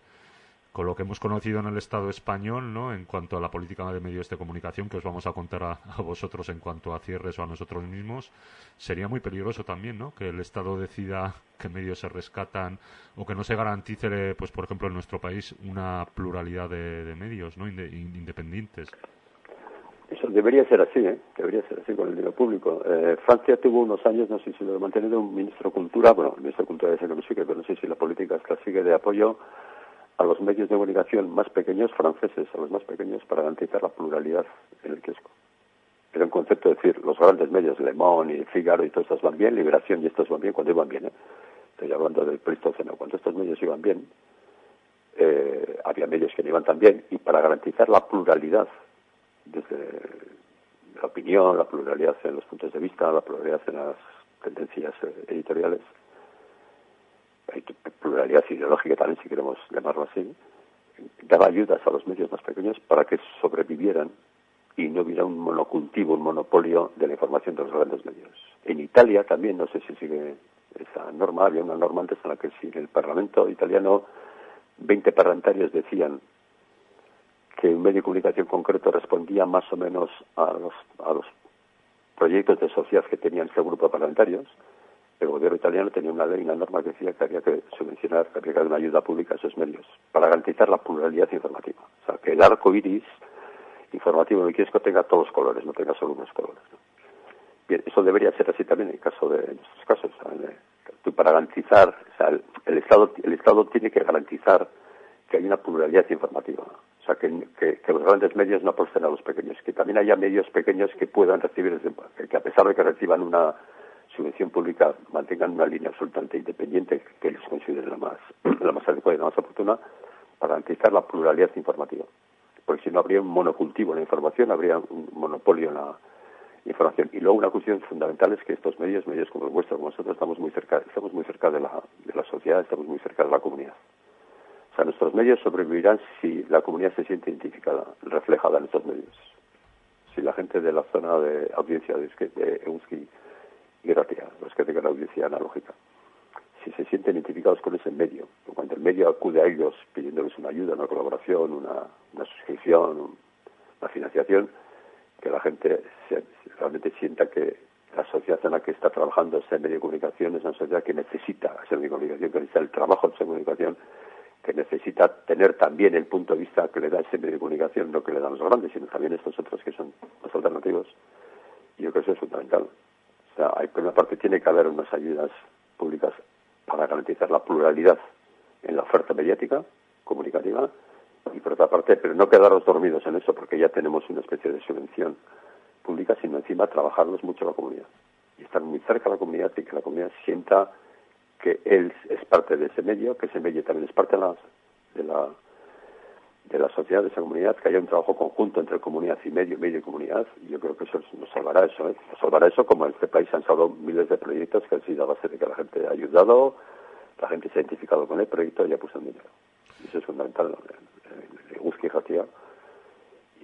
con lo que hemos conocido en el Estado español, ¿no? En cuanto a la política de medios de comunicación, que os vamos a contar a, vosotros en cuanto a cierres o a nosotros mismos, sería muy peligroso también, ¿no? Que el Estado decida qué medios se rescatan o que no se garantice, pues, por ejemplo, en nuestro país una pluralidad de, medios, ¿no? independientes. Eso debería ser así, ¿eh? debería ser así con el dinero público. Eh, Francia tuvo unos años, no sé si lo mantenido un ministro de Cultura, bueno, el ministro de Cultura que no sigue, pero no sé si la política es que sigue de apoyo a los medios de comunicación más pequeños franceses, a los más pequeños, para garantizar la pluralidad en el kiosco. era un concepto de decir, los grandes medios, Le Monde y Figaro y todos estos van bien, Liberación y estos van bien, cuando iban bien, ¿eh? estoy hablando del Pleistoceno, cuando estos medios iban bien, eh, había medios que no iban tan bien, y para garantizar la pluralidad desde la opinión, la pluralidad en los puntos de vista, la pluralidad en las tendencias eh, editoriales, hay pluralidad ideológica también, si queremos llamarlo así, daba ayudas a los medios más pequeños para que sobrevivieran y no hubiera un monocultivo, un monopolio de la información de los grandes medios. En Italia también, no sé si sigue esa norma, había una norma antes en la que si en el Parlamento italiano 20 parlamentarios decían que un medio de comunicación concreto respondía más o menos a los, a los proyectos de sociedad que tenían ese grupo de parlamentarios, el gobierno italiano tenía una ley, una norma que decía que había que subvencionar, que había que dar una ayuda pública a esos medios para garantizar la pluralidad informativa. O sea, que el arco iris informativo Kiesco tenga todos los colores, no tenga solo unos colores. Bien, eso debería ser así también en caso de en nuestros casos. para garantizar, o sea, el, Estado, el Estado tiene que garantizar que hay una pluralidad informativa. O sea, que, que, los grandes medios no aposten a los pequeños, que también haya medios pequeños que puedan recibir, que a pesar de que reciban una subvención pública, mantengan una línea absolutamente independiente que les considere la más, la más adecuada y la más oportuna para garantizar la pluralidad informativa porque si no habría un monocultivo en la información, habría un monopolio en la información. Y luego una cuestión fundamental es que estos medios, medios como el vuestro, como nosotros, estamos muy cerca, estamos muy cerca de la, de la sociedad, estamos muy cerca de la comunidad. O sea, nuestros medios sobrevivirán si la comunidad se siente identificada, reflejada en estos medios. Si la gente de la zona de audiencia de, Euski y Gratia, los que tengan audiencia analógica, si se sienten identificados con ese medio. Cuando el medio acude a ellos pidiéndoles una ayuda, una colaboración, una, suscripción, una financiación, que la gente realmente sienta que la sociedad en la que está trabajando ese medio de comunicación es una sociedad que necesita ese medio de comunicación, que necesita el trabajo de esa comunicación, que necesita tener también el punto de vista que le da ese medio de comunicación, no que le dan los grandes, sino también estos otros que son los alternativos. Y yo creo que eso es fundamental. O sea, hay, por una parte tiene que haber unas ayudas públicas para garantizar la pluralidad en la oferta mediática, comunicativa, y por otra parte, pero no quedaros dormidos en eso, porque ya tenemos una especie de subvención pública, sino encima trabajarnos mucho la comunidad y estar muy cerca de la comunidad y que la comunidad sienta que él es parte de ese medio, que ese medio también es parte de la, de la de la sociedad, de esa comunidad, que haya un trabajo conjunto entre comunidad y medio, medio y comunidad, yo creo que eso nos salvará eso, ¿eh? nos salvará eso como en este país han salvado miles de proyectos que han sido a base de que la gente ha ayudado, la gente se ha identificado con el proyecto y ha puesto dinero. Eso es fundamental en, en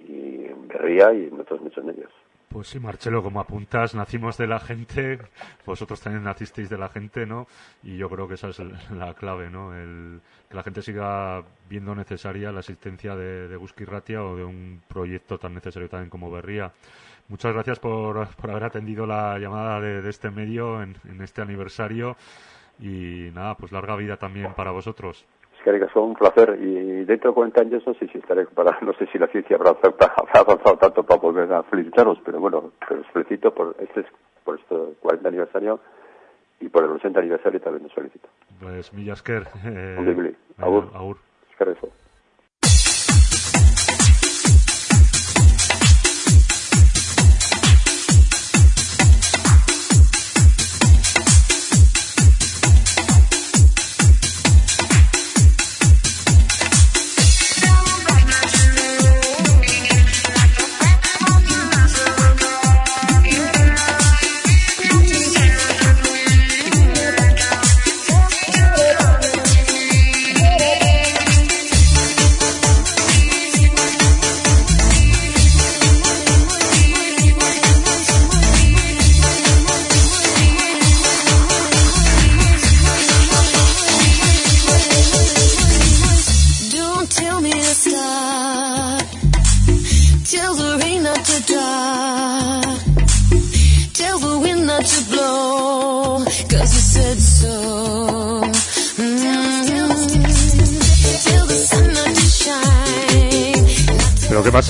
y en Berría y en otros muchos medios. Pues sí, Marcelo, como apuntas, nacimos de la gente, vosotros también nacisteis de la gente, ¿no? Y yo creo que esa es la clave, ¿no? El, que la gente siga viendo necesaria la existencia de, de Ratia o de un proyecto tan necesario también como Berría. Muchas gracias por, por haber atendido la llamada de, este medio en este aniversario y nada, pues larga vida también para vosotros. Es que un placer y dentro de 40 años no sé si estaré para, no sé si la ciencia habrá, avanzado tanto para volver a felicitaros, pero bueno, os felicito por este, por este 40 aniversario y por el 80 aniversario también os felicito. Pues Millasker. Eh, agur. agur.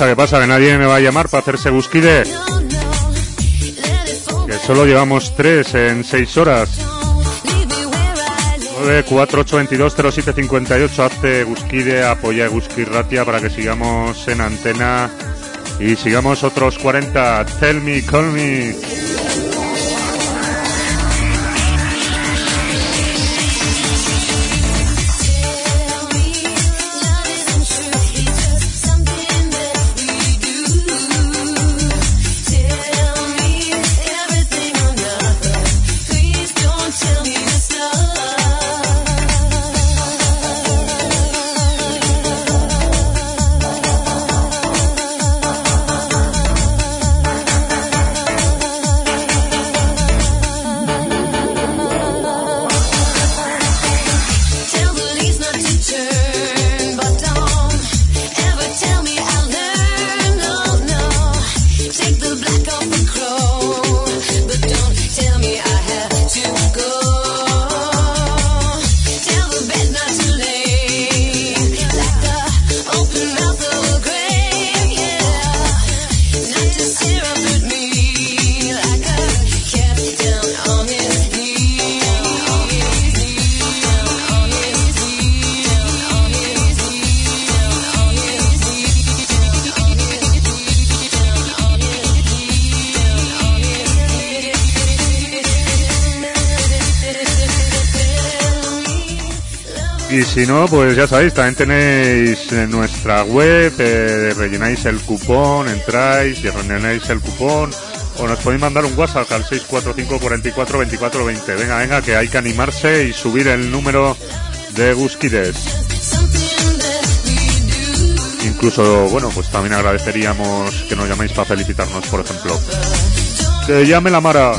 ¿Qué pasa? ¿Que nadie me va a llamar para hacerse busquide? Que solo llevamos tres en seis horas. 948220758 Hazte Gusquide, apoya Gusquirratia para que sigamos en antena Y sigamos otros 40. Tell me, call me. No, pues ya sabéis, también tenéis en nuestra web, eh, rellenáis el cupón, entráis y rellenáis el cupón. O nos podéis mandar un WhatsApp al 645 44 24 20. Venga, venga, que hay que animarse y subir el número de Guskides. Incluso, bueno, pues también agradeceríamos que nos llaméis para felicitarnos, por ejemplo. Que llame la Mara.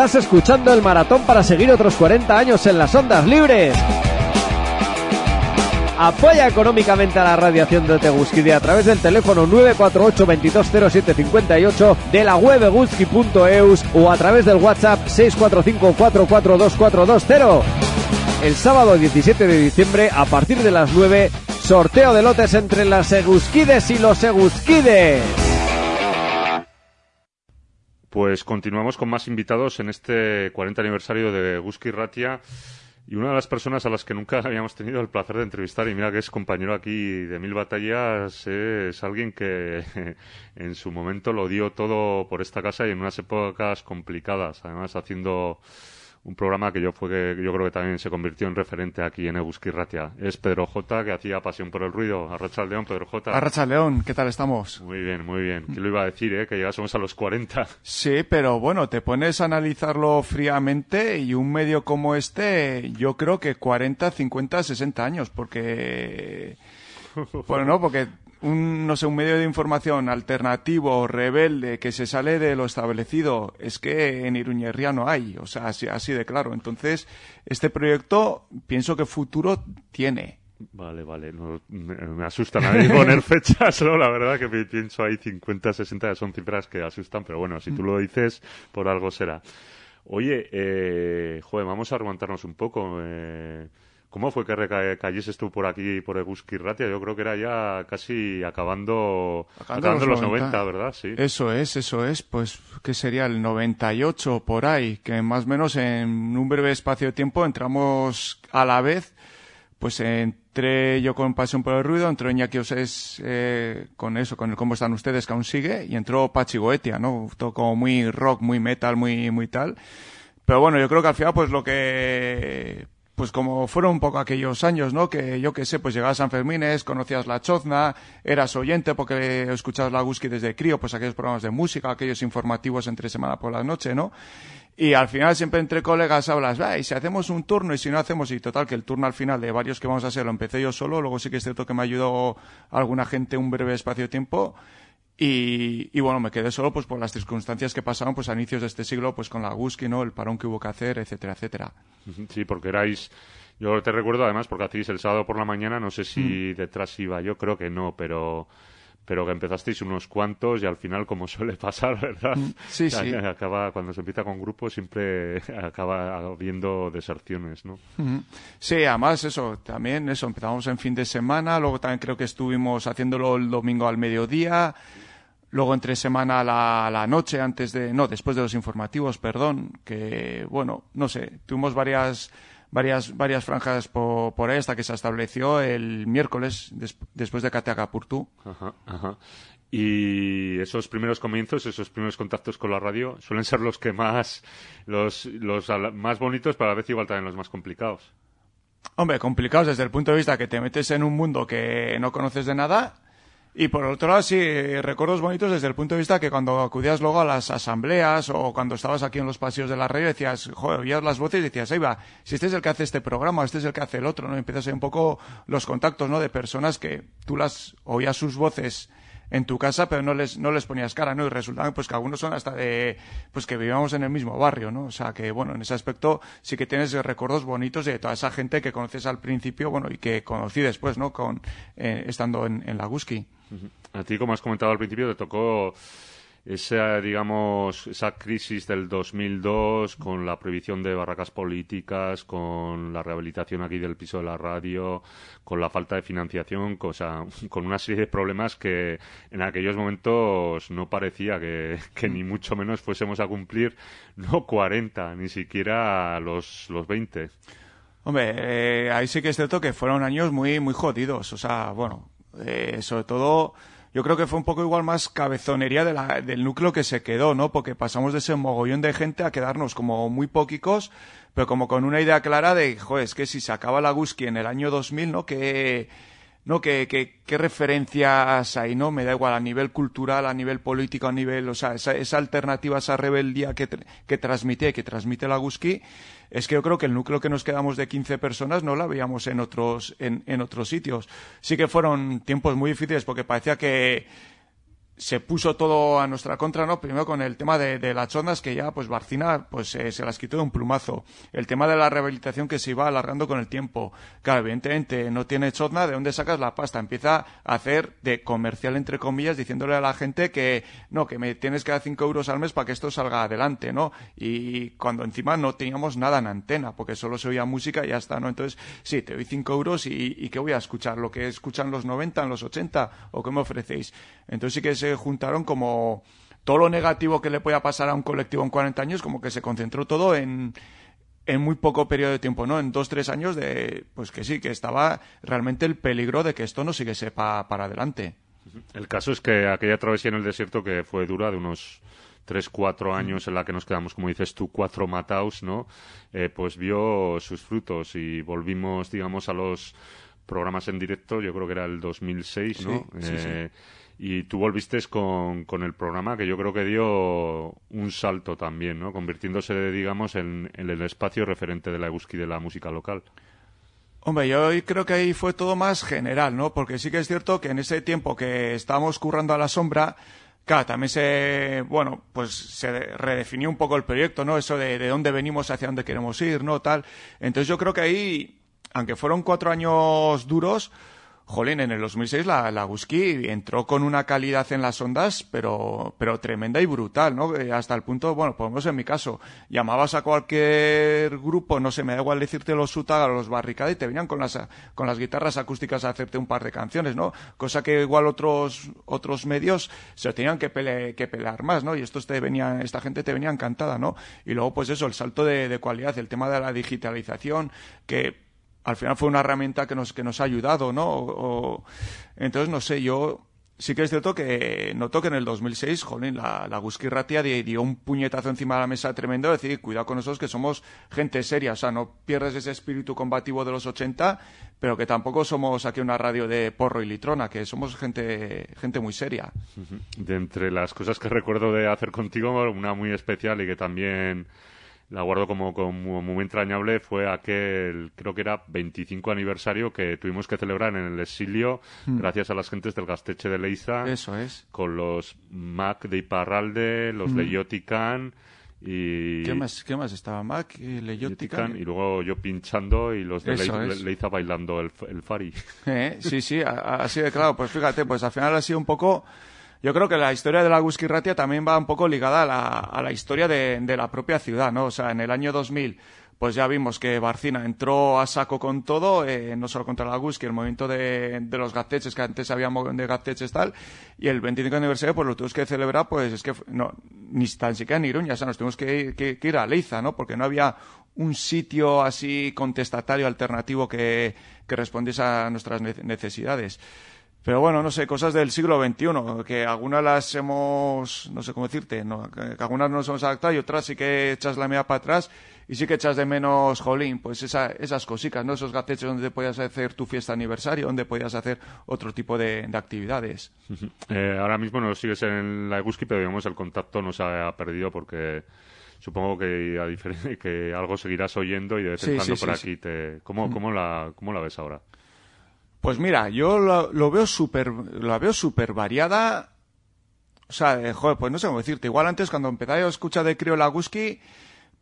Estás escuchando el maratón para seguir otros 40 años en las ondas libres. Apoya económicamente a la radiación de Teguskide a través del teléfono 948 220758 de la web eguski.eus o a través del WhatsApp 645 442420. El sábado 17 de diciembre, a partir de las 9, sorteo de lotes entre las Eguskides y los Eguskides. Pues continuamos con más invitados en este 40 aniversario de Guski Ratia y una de las personas a las que nunca habíamos tenido el placer de entrevistar y mira que es compañero aquí de mil batallas es alguien que en su momento lo dio todo por esta casa y en unas épocas complicadas además haciendo un programa que yo fue que yo creo que también se convirtió en referente aquí en Eguski Ratia es Pedro J que hacía pasión por el ruido. Arracha León Pedro J. Arracha León, ¿qué tal estamos? muy bien muy bien. ¿quién lo iba a decir eh? que llegásemos a los 40 Sí, pero bueno, te pones a analizarlo fríamente y un medio como este, yo creo que 40, 50, 60 años, porque... Bueno, no, porque un, no sé, un medio de información alternativo, rebelde, que se sale de lo establecido, es que en Iruñerría no hay, o sea, así, así de claro. Entonces, este proyecto pienso que futuro tiene. Vale, vale, no, me, me asustan a mí poner fechas, ¿no? La verdad que pi- pienso ahí 50, 60, son cifras que asustan, pero bueno, si tú lo dices, por algo será. Oye, eh, joder, vamos a remontarnos un poco. Eh, ¿Cómo fue que reca- cayeses tú por aquí, por Eguski Ratia? Yo creo que era ya casi acabando, acabando los 90, ¿verdad? Sí. Eso es, eso es. Pues, ¿qué sería? El 98 por ahí, que más o menos en un breve espacio de tiempo entramos a la vez. Pues entré yo con Pasión por el Ruido, entró Iñaki Osés eh, con eso, con el Cómo están ustedes, que aún sigue, y entró Pachi Goetia, ¿no? Todo como muy rock, muy metal, muy, muy tal. Pero bueno, yo creo que al final, pues lo que pues como fueron un poco aquellos años, ¿no? Que yo qué sé, pues llegabas a San Fermines, conocías la chozna, eras oyente porque escuchabas la Guski desde crío, pues aquellos programas de música, aquellos informativos entre semana por la noche, ¿no? Y al final siempre entre colegas hablas, va, y si hacemos un turno y si no hacemos, y total, que el turno al final de varios que vamos a hacer lo empecé yo solo, luego sí que es cierto que me ayudó alguna gente un breve espacio de tiempo, y, y bueno, me quedé solo pues por las circunstancias que pasaron pues a inicios de este siglo, pues con la Guski, ¿no? El parón que hubo que hacer, etcétera, etcétera. Sí, porque erais. Yo te recuerdo además porque hacéis el sábado por la mañana, no sé Mm. si detrás iba yo, creo que no, pero pero que empezasteis unos cuantos y al final, como suele pasar, ¿verdad? Mm, sí, sí. Acaba, cuando se empieza con grupos siempre acaba habiendo deserciones, ¿no? Sí, además eso, también eso, empezamos en fin de semana, luego también creo que estuvimos haciéndolo el domingo al mediodía, luego entre semana a la, a la noche, antes de, no, después de los informativos, perdón, que bueno, no sé, tuvimos varias varias varias franjas por, por hasta que se estableció el miércoles des- después de Cateacapurtú. Ajá, ajá. Y esos primeros comienzos, esos primeros contactos con la radio, suelen ser los que más, los, los más bonitos, pero a la vez igual también los más complicados. Hombre, complicados desde el punto de vista que te metes en un mundo que no conoces de nada. Y por otro lado, sí, recuerdos bonitos desde el punto de vista que cuando acudías luego a las asambleas o cuando estabas aquí en los pasillos de la radio decías, joder, oías las voces y decías, ahí va, si este es el que hace este programa, este es el que hace el otro, ¿no? Empiezas a un poco los contactos, ¿no? De personas que tú las oías sus voces en tu casa, pero no les, no les ponías cara, ¿no? Y resultaban, pues, que algunos son hasta de, pues, que vivíamos en el mismo barrio, ¿no? O sea, que, bueno, en ese aspecto sí que tienes recuerdos bonitos de toda esa gente que conoces al principio, bueno, y que conocí después, ¿no? Con, eh, estando en, en la Guski. A ti, como has comentado al principio, te tocó esa, digamos, esa crisis del 2002 con la prohibición de barracas políticas, con la rehabilitación aquí del piso de la radio, con la falta de financiación, o sea, con una serie de problemas que en aquellos momentos no parecía que, que ni mucho menos fuésemos a cumplir, no 40, ni siquiera los, los 20. Hombre, eh, ahí sí que es cierto que fueron años muy, muy jodidos. O sea, bueno, eh, sobre todo, yo creo que fue un poco igual más cabezonería de la- del núcleo que se quedó, ¿no? Porque pasamos de ese mogollón de gente a quedarnos como muy poquicos, pero como con una idea clara de, joder, es que si se acaba la Guski en el año 2000, ¿no? Que, ¿no? ¿Qué, qué, qué referencias hay, no? Me da igual, a nivel cultural, a nivel político, a nivel, o sea, esa, esa alternativa, esa rebeldía que, que transmite, que transmite la Guski, es que yo creo que el núcleo que nos quedamos de 15 personas no la veíamos en otros, en, en otros sitios. Sí que fueron tiempos muy difíciles porque parecía que se puso todo a nuestra contra, ¿no? Primero con el tema de, las ondas que ya, pues Barcina, pues eh, se las quitó de un plumazo. El tema de la rehabilitación que se iba alargando con el tiempo. Claro, evidentemente no tiene chozna, ¿de dónde sacas la pasta? Empieza a hacer de comercial, entre comillas, diciéndole a la gente que, no, que me tienes que dar 5 euros al mes para que esto salga adelante, ¿no? Y cuando encima no teníamos nada en antena, porque solo se oía música y ya está, ¿no? Entonces, sí, te doy 5 euros y, y ¿qué voy a escuchar? ¿Lo que escuchan los 90, en los 80? ¿O qué me ofrecéis? Entonces sí que se juntaron como todo lo negativo que le podía pasar a un colectivo en 40 años, como que se concentró todo en, en muy poco periodo de tiempo, ¿no? En dos, tres años de, pues que sí, que estaba realmente el peligro de que esto no siguiese pa- para adelante. El caso es que aquella travesía en el desierto que fue dura de unos tres, cuatro años en la que nos quedamos, como dices tú, cuatro mataos, ¿no? Eh, pues vio sus frutos y volvimos, digamos, a los programas en directo, yo creo que era el 2006, ¿no? Sí, sí, sí. Eh, Y tú volviste con, con el programa que yo creo que dio un salto también, ¿no? Convirtiéndose, digamos, en, en el espacio referente de la Eguski de la música local. Hombre, yo creo que ahí fue todo más general, ¿no? Porque sí que es cierto que en ese tiempo que estábamos currando a la sombra, claro, también se, bueno, pues se redefinió un poco el proyecto, ¿no? Eso de, de dónde venimos, hacia dónde queremos ir, ¿no? Tal. Entonces yo creo que ahí, aunque fueron cuatro años duros, Jolín, en el 2006 la, la Guski entró con una calidad en las ondas, pero, pero tremenda y brutal, ¿no? Eh, hasta el punto, bueno, por lo menos en mi caso, llamabas a cualquier grupo, no sé, me da igual decirte los Sutaga o los Barricada y te venían con las, con las guitarras acústicas a hacerte un par de canciones, ¿no? Cosa que igual otros, otros medios se tenían que, pele- que pelear más, ¿no? Y estos te venían, esta gente te venía encantada, ¿no? Y luego, pues eso, el salto de, de cualidad, el tema de la digitalización, que al final fue una herramienta que nos, que nos ha ayudado, ¿no? Entonces, no sé, yo sí que es cierto que noto que en el 2006, jolín, la, la Ratia di- dio un puñetazo encima de la mesa tremendo, de decir, cuidado con nosotros que somos gente seria, o sea, no pierdes ese espíritu combativo de los 80, pero que tampoco somos aquí una radio de porro y litrona, que somos gente, gente muy seria. De entre las cosas que recuerdo de hacer contigo, una muy especial y que también la guardo como, como muy entrañable fue aquel, creo que era 25 aniversario que tuvimos que celebrar en el exilio gracias a las gentes del Gasteche de Leiza. Eso es. Con los Mac de Iparralde, los de Yotican y... ¿Qué más, qué más estaba? Mac, eh, Leyotica. Yotican, y luego yo pinchando y los de Leiza. Leiza bailando el, el Fari. Eh, sí, sí, así de claro. Pues fíjate, pues al final ha sido un poco... Yo creo que la historia de la Gusky Ratia también va un poco ligada a la, a la historia de, de la propia ciudad, ¿no? O sea, en el año 2000, pues ya vimos que Barcina entró a saco con todo, eh, no solo contra la Gusky, el movimiento de, de los gateches, que antes había de gateches tal, y el 25 aniversario, pues lo tuvimos que celebrar, pues es que no, ni tan siquiera en Iruña, o sea, nos tuvimos que, ir- que- ir a Leiza, ¿no? Porque no había un sitio así contestatario alternativo que, que respondiese a nuestras ne- necesidades. Pero bueno, no sé, cosas del siglo XXI, que algunas las hemos, no sé cómo decirte, no, que, algunas nos hemos adaptado y otras sí que echas la media para atrás y sí que echas de menos, jolín, pues esa, esas cositas, ¿no? Esos gateches donde podías hacer tu fiesta aniversario, donde podías hacer otro tipo de, de actividades. Eh, ahora mismo no sigues en la Eguski, pero digamos el contacto no se ha perdido porque supongo que a que algo seguirás oyendo y de vez en Sí, cuando sí, por sí, aquí te... ¿Cómo, cómo, la, ¿Cómo la ves ahora? Pues mira, yo lo, lo veo súper, la veo súper variada. O sea, eh, joder, pues no sé cómo decirte. Igual antes cuando empecé a escuchar de Creo Laguski,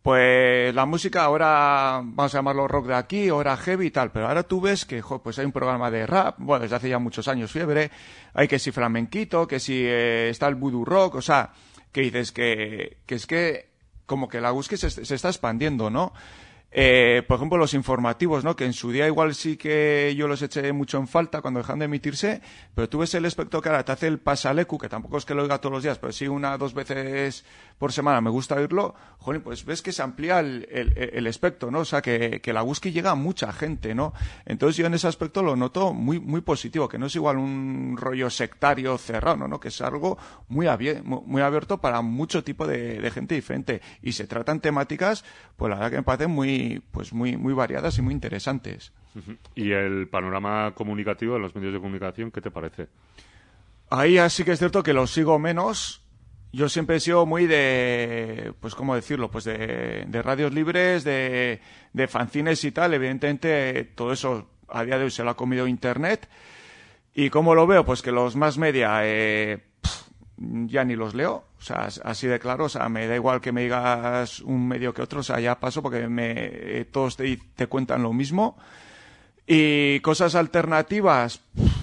pues la música ahora, vamos a llamarlo rock de aquí, ahora heavy y tal. Pero ahora tú ves que, joder, pues hay un programa de rap, bueno, desde hace ya muchos años fiebre. Hay que si flamenquito, que si eh, está el voodoo rock, o sea, que dices que, que es que como que la Guski se, se está expandiendo, ¿no? Eh, por ejemplo, los informativos, ¿no? Que en su día igual sí que yo los eché mucho en falta cuando dejan de emitirse, pero tú ves el espectro que ahora te hace el pasalecu, que tampoco es que lo oiga todos los días, pero sí una dos veces por semana me gusta oírlo, joder, pues ves que se amplía el, el, espectro, ¿no? O sea, que, que la Whisky llega a mucha gente, ¿no? Entonces yo en ese aspecto lo noto muy, muy positivo, que no es igual un rollo sectario cerrado, ¿no? Que es algo muy, abie- mu- muy abierto para mucho tipo de, gente diferente. Y se tratan temáticas, pues la verdad que me parecen muy, pues muy, muy variadas y muy interesantes. Y el panorama comunicativo de los medios de comunicación, ¿qué te parece? Ahí ya sí que es cierto que lo sigo menos. Yo siempre he sido muy de, pues cómo decirlo, pues de, de radios libres, de, de fanzines y tal. Evidentemente todo eso a día de hoy se lo ha comido Internet. ¿Y cómo lo veo? Pues que los más media eh, ya ni los leo. O sea, as- así de claro. O sea, me da igual que me digas un medio que otro. O sea, ya paso porque me, eh, todos te, te cuentan lo mismo. Y cosas alternativas,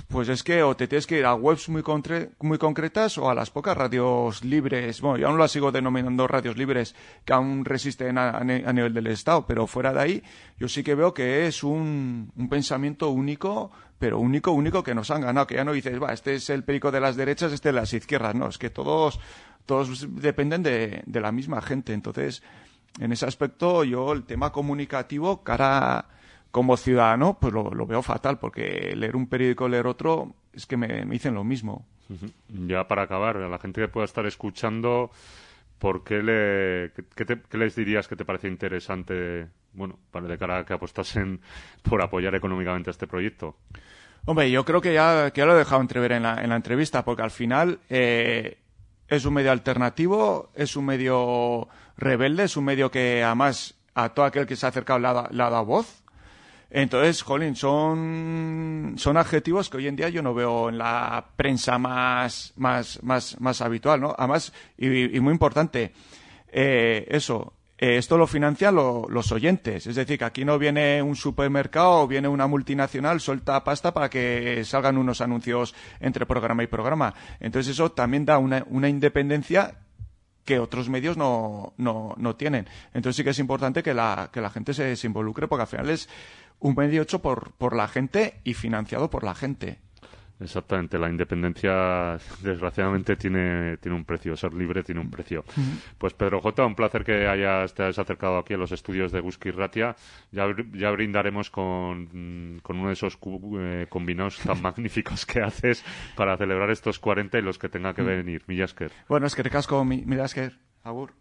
pues es que o te tienes que ir a webs muy, concre- muy concretas o a las pocas radios libres. Bueno, yo aún las sigo denominando radios libres que aún resisten a, a nivel del Estado, pero fuera de ahí yo sí que veo que es un, un pensamiento único, pero único, único que nos han ganado, que ya no dices, va, este es el perico de las derechas, este de las izquierdas, no, es que todos, todos dependen de, de la misma gente. Entonces, en ese aspecto yo el tema comunicativo, cara como ciudadano, pues lo, veo fatal, porque leer un periódico, leer otro, es que me, me dicen lo mismo. Ya para acabar, a la gente que pueda estar escuchando, ¿por qué, le, qué, les dirías que te parece interesante, bueno, para de cara a que apostasen por apoyar económicamente este proyecto? Hombre, yo creo que ya, que ya lo he dejado entrever en la, en la entrevista, porque al final eh, es un medio alternativo, es un medio rebelde, es un medio que además a todo aquel que se ha acercado le le ha dado voz. Entonces, jolín, son, son adjetivos que hoy en día yo no veo en la prensa más, más, más, más habitual, ¿no? Además, y, y muy importante, eh, eso, eh, esto lo financian lo- los oyentes. Es decir, que aquí no viene un supermercado o viene una multinacional, suelta pasta para que salgan unos anuncios entre programa y programa. Entonces eso también da una, una independencia que otros medios no, no, no tienen. Entonces sí que es importante que la, que la gente se, se involucre porque al final es un medio hecho por, por la gente y financiado por la gente. Exactamente, la independencia desgraciadamente tiene, tiene un precio, ser libre tiene un precio. Pues Pedro J, un placer que hayas, te hayas acercado aquí a los estudios de Gusky Ratia. Ya, ya brindaremos con, con uno de esos eh, combinados tan magníficos que haces para celebrar estos 40 y los que tenga que venir. Millasker. Bueno, es que recasco, mi, mira, es que... Agur.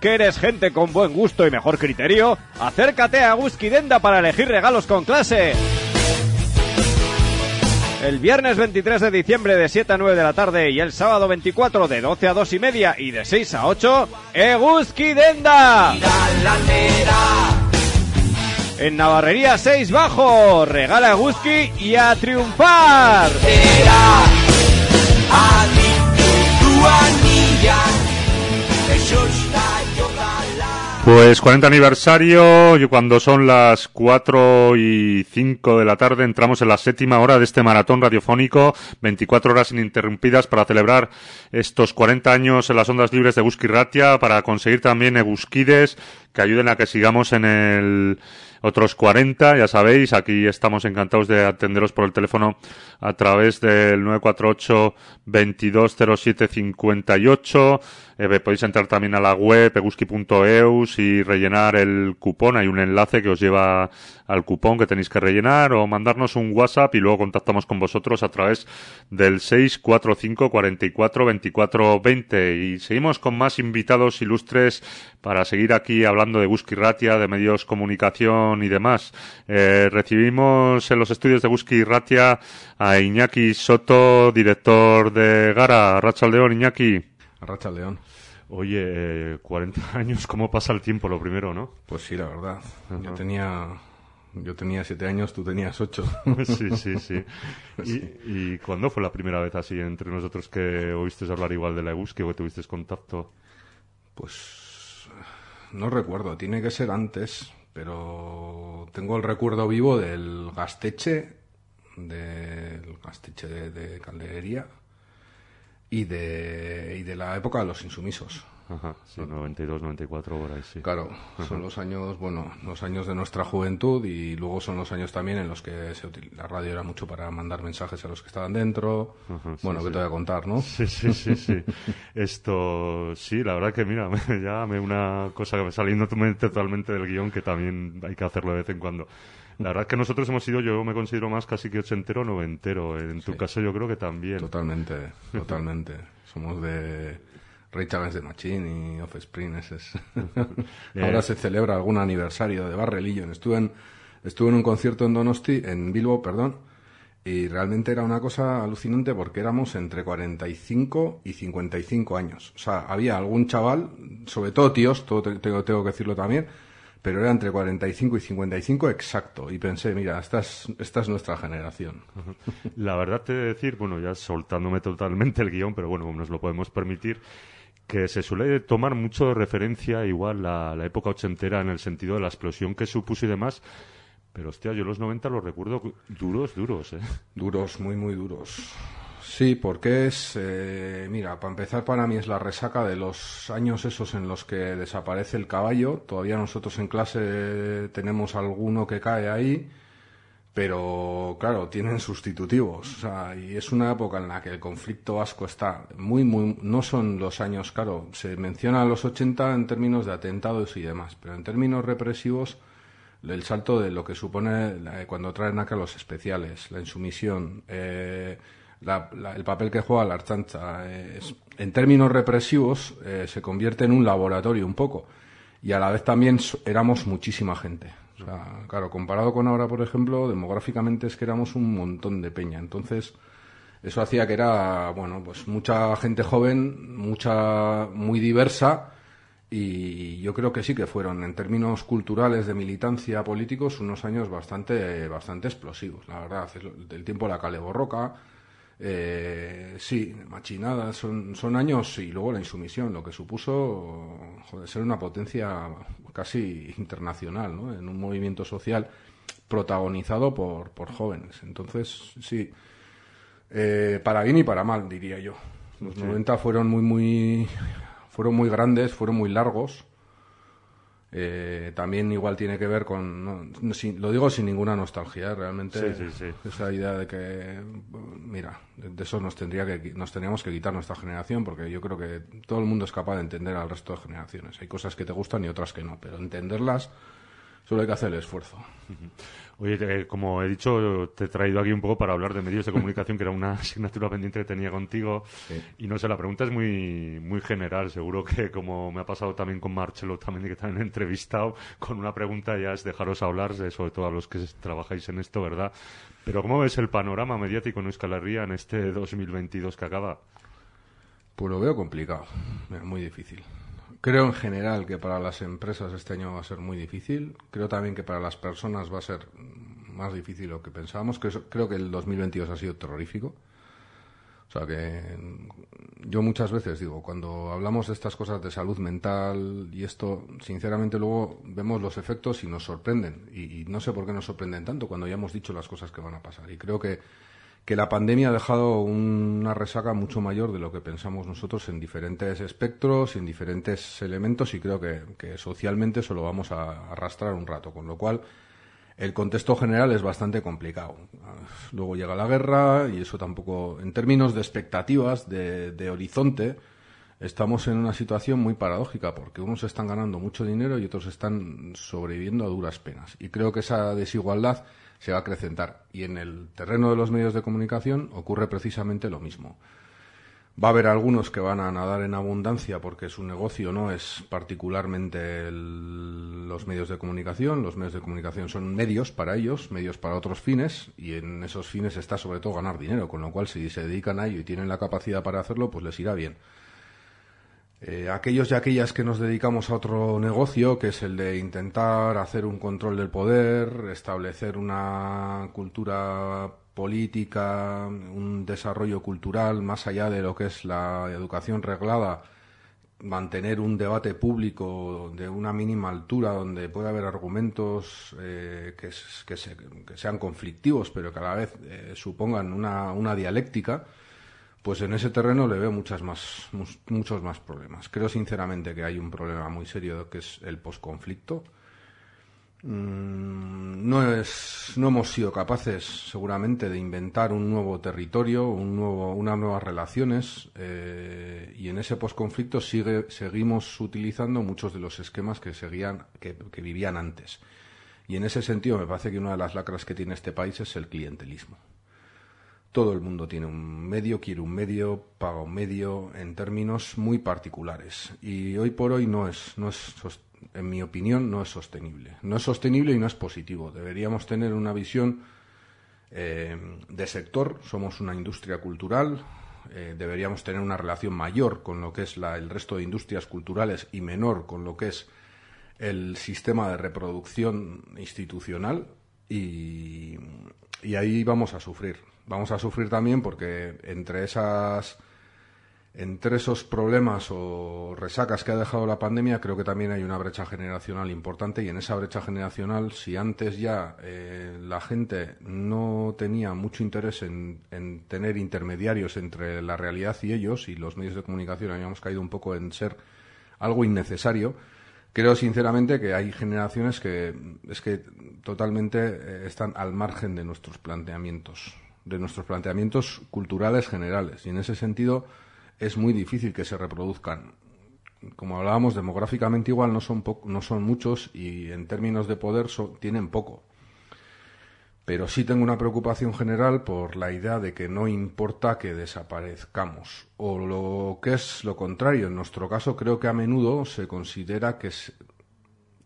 Que eres gente con buen gusto y mejor criterio, acércate a Whisky Denda para elegir regalos con clase. el viernes 23 de diciembre de 7 a 9 de la tarde y el sábado 24 de 12 a 2 y media y de 6 a 8, Eguski Denda. En Navarrería 6 Bajo, regala Eguski y a triunfar. Pues 40 aniversario, y cuando son las 4 y 5 de la tarde entramos en la séptima hora de este maratón radiofónico, 24 horas ininterrumpidas para celebrar estos 40 años en las ondas libres de Busqui Ratia, para conseguir también Egusquides que ayuden a que sigamos en el otros 40, ya sabéis, aquí estamos encantados de atenderos por el teléfono a través del 948 2207 58. Eh, podéis entrar también a la web eguski.eus y rellenar el cupón. Hay un enlace que os lleva al cupón que tenéis que rellenar o mandarnos un WhatsApp y luego contactamos con vosotros a través del 645 44 24 20. Y seguimos con más invitados ilustres para seguir aquí hablando de Busqui Ratia, de medios comunicación y demás. Eh, recibimos en los estudios de Busqui Ratia a Iñaki Soto, director de Gara. Rachaldeón, Iñaki. Racha León. Oye, eh, 40 años, ¿cómo pasa el tiempo? Lo primero, ¿no? Pues sí, la verdad. Yo tenía yo tenía siete años, tú tenías ocho. sí, sí, sí. ¿Y, ¿Y cuándo fue la primera vez así entre nosotros que oíste hablar igual de la Eguski o que tuviste contacto? Pues no recuerdo, tiene que ser antes, pero tengo el recuerdo vivo del gasteche, del gasteche de, de calderería y de, y de la época de los insumisos. Ajá, sí, 92, 94 por ahí, sí. Claro, son los años, bueno, los años de nuestra juventud y luego son los años también en los que se util- la radio era mucho para mandar mensajes a los que estaban dentro. Ajá, sí, bueno, sí. que te voy a contar, ¿no? Sí, sí, sí, sí. Esto, sí, la verdad que mira, me- ya me una cosa que me saliendo totalmente del guion que también hay que hacerlo de vez en cuando. La verdad que nosotros hemos sido, yo me considero más casi que ochentero o noventero. En tu Sí. caso yo creo que también. Totalmente, totalmente. Somos de Rage Against the Machine y Offspring. ese es. Eh. Ahora se celebra algún aniversario de Barrelillo. Estuve en, estuve en un concierto en Donosti, en Bilbo, perdón, y realmente era una cosa alucinante porque éramos entre 45 y 55 años. O sea, había algún chaval, sobre todo tíos, todo te- tengo, tengo que decirlo también, pero era entre 45 y 55 exacto. Y pensé, mira, esta es, esta es nuestra generación. La verdad te he de decir, bueno, ya soltándome totalmente el guion, pero bueno, nos lo podemos permitir, que se suele tomar mucho de referencia igual la, la época ochentera en el sentido de la explosión que supuso y demás. Pero hostia, yo los 90 los recuerdo duros, duros, ¿eh? Duros, muy, muy duros. Sí, porque es, eh, mira, para empezar para mí es la resaca de los años esos en los que desaparece el caballo. Todavía nosotros en clase tenemos alguno que cae ahí, pero claro, tienen sustitutivos. O sea, y es una época en la que el conflicto vasco está muy, muy, no son los años, claro, se menciona los 80 en términos de atentados y demás, pero en términos represivos el salto de lo que supone cuando traen acá los especiales, la insumisión, eh, la- la- el papel que juega la archancha, eh, es- en términos represivos eh, se convierte en un laboratorio un poco y a la vez también éramos muchísima gente. Claro, comparado con ahora, por ejemplo, demográficamente es que éramos un montón de peña. Entonces, eso hacía que era, bueno, pues mucha gente joven, mucha, muy diversa, y yo creo que sí que fueron, en términos culturales de militancia políticos, unos años bastante, bastante explosivos, la verdad. El, tiempo la Cale Borroca, eh, sí, machinadas, son, son años, y luego la insumisión, lo que supuso joder, ser una potencia casi internacional, ¿no? En un movimiento social protagonizado por, por jóvenes. Entonces, sí, eh, para bien y para mal, diría yo. Los 90 fueron muy, muy, fueron muy grandes, fueron muy largos. Eh, también igual tiene que ver con, no, no, sin- lo digo sin ninguna nostalgia, ¿eh? realmente Sí, sí, sí. esa idea de que, mira, de, de eso nos tendría que, nos tendríamos que quitar nuestra generación, porque yo creo que todo el mundo es capaz de entender al resto de generaciones. Hay cosas que te gustan y otras que no, pero entenderlas Solo hay que hacer el esfuerzo. Oye, eh, como he dicho, te he traído aquí un poco para hablar de medios de comunicación, que era una asignatura pendiente que tenía contigo. Sí. Y no sé, la pregunta es muy, muy general. Seguro que, como me ha pasado también con Marcelo, también que también he entrevistado, con una pregunta ya es dejaros hablar, de- sobre todo a los que trabajáis en esto, ¿verdad? Pero ¿cómo ves el panorama mediático en Euskal Herria en este 2022 que acaba? Pues lo veo complicado, es muy difícil. Creo en general que para las empresas este año va a ser muy difícil. Creo también que para las personas va a ser más difícil lo que pensábamos. Creo, que el 2022 ha sido terrorífico. O sea que yo muchas veces digo, cuando hablamos de estas cosas de salud mental y esto, sinceramente luego vemos los efectos y nos sorprenden. Y, y no sé por qué nos sorprenden tanto cuando ya hemos dicho las cosas que van a pasar. Y creo que que la pandemia ha dejado una resaca mucho mayor de lo que pensamos nosotros en diferentes espectros, en diferentes elementos y creo que, socialmente eso lo vamos a arrastrar un rato, con lo cual el contexto general es bastante complicado. Luego llega la guerra y eso tampoco, en términos de expectativas, de, de horizonte, estamos en una situación muy paradójica porque unos están ganando mucho dinero y otros están sobreviviendo a duras penas. Y creo que esa desigualdad se va a acrecentar. Y en el terreno de los medios de comunicación ocurre precisamente lo mismo. Va a haber algunos que van a nadar en abundancia porque su negocio no es particularmente los medios de comunicación. Los medios de comunicación son medios para ellos, medios para otros fines, y en esos fines está sobre todo ganar dinero, con lo cual si se dedican a ello y tienen la capacidad para hacerlo, pues les irá bien. Eh, aquellos y aquellas que nos dedicamos a otro negocio, que es el de intentar hacer un control del poder, establecer una cultura política, un desarrollo cultural más allá de lo que es la educación reglada, mantener un debate público de una mínima altura donde pueda haber argumentos eh, que, que se- que sean conflictivos, pero que a la vez eh, supongan una, una dialéctica, pues en ese terreno le veo muchas más, muchos más problemas. Creo sinceramente que hay un problema muy serio que es el posconflicto. Mm, No, no hemos sido capaces, seguramente, de inventar un nuevo territorio, un nuevo, unas nuevas relaciones, eh, y en ese posconflicto sigue, seguimos utilizando muchos de los esquemas que, seguían, que vivían antes. Y en ese sentido, me parece que una de las lacras que tiene este país es el clientelismo. Todo el mundo tiene un medio, quiere un medio, paga un medio en términos muy particulares. Y hoy por hoy no es, no es, en mi opinión, no es sostenible. No es sostenible y no es positivo. Deberíamos tener una visión eh, de sector. Somos una industria cultural. eh, deberíamos tener una relación mayor con lo que es la- el resto de industrias culturales y menor con lo que es el sistema de reproducción institucional y, ahí vamos a sufrir. Vamos a sufrir también porque entre esas entre esos problemas o resacas que ha dejado la pandemia, creo que también hay una brecha generacional importante y en esa brecha generacional, si antes ya eh, la gente no tenía mucho interés en, en tener intermediarios entre la realidad y ellos y los medios de comunicación habíamos caído un poco en ser algo innecesario, creo sinceramente que hay generaciones que es que totalmente eh, están al margen de nuestros planteamientos, de nuestros planteamientos culturales generales y en ese sentido es muy difícil que se reproduzcan. Como hablábamos, demográficamente igual no son, po- no son muchos y en términos de poder tienen poco. Pero sí tengo una preocupación general por la idea de que no importa que desaparezcamos. O lo que es lo contrario, en nuestro caso creo que a menudo se considera que se,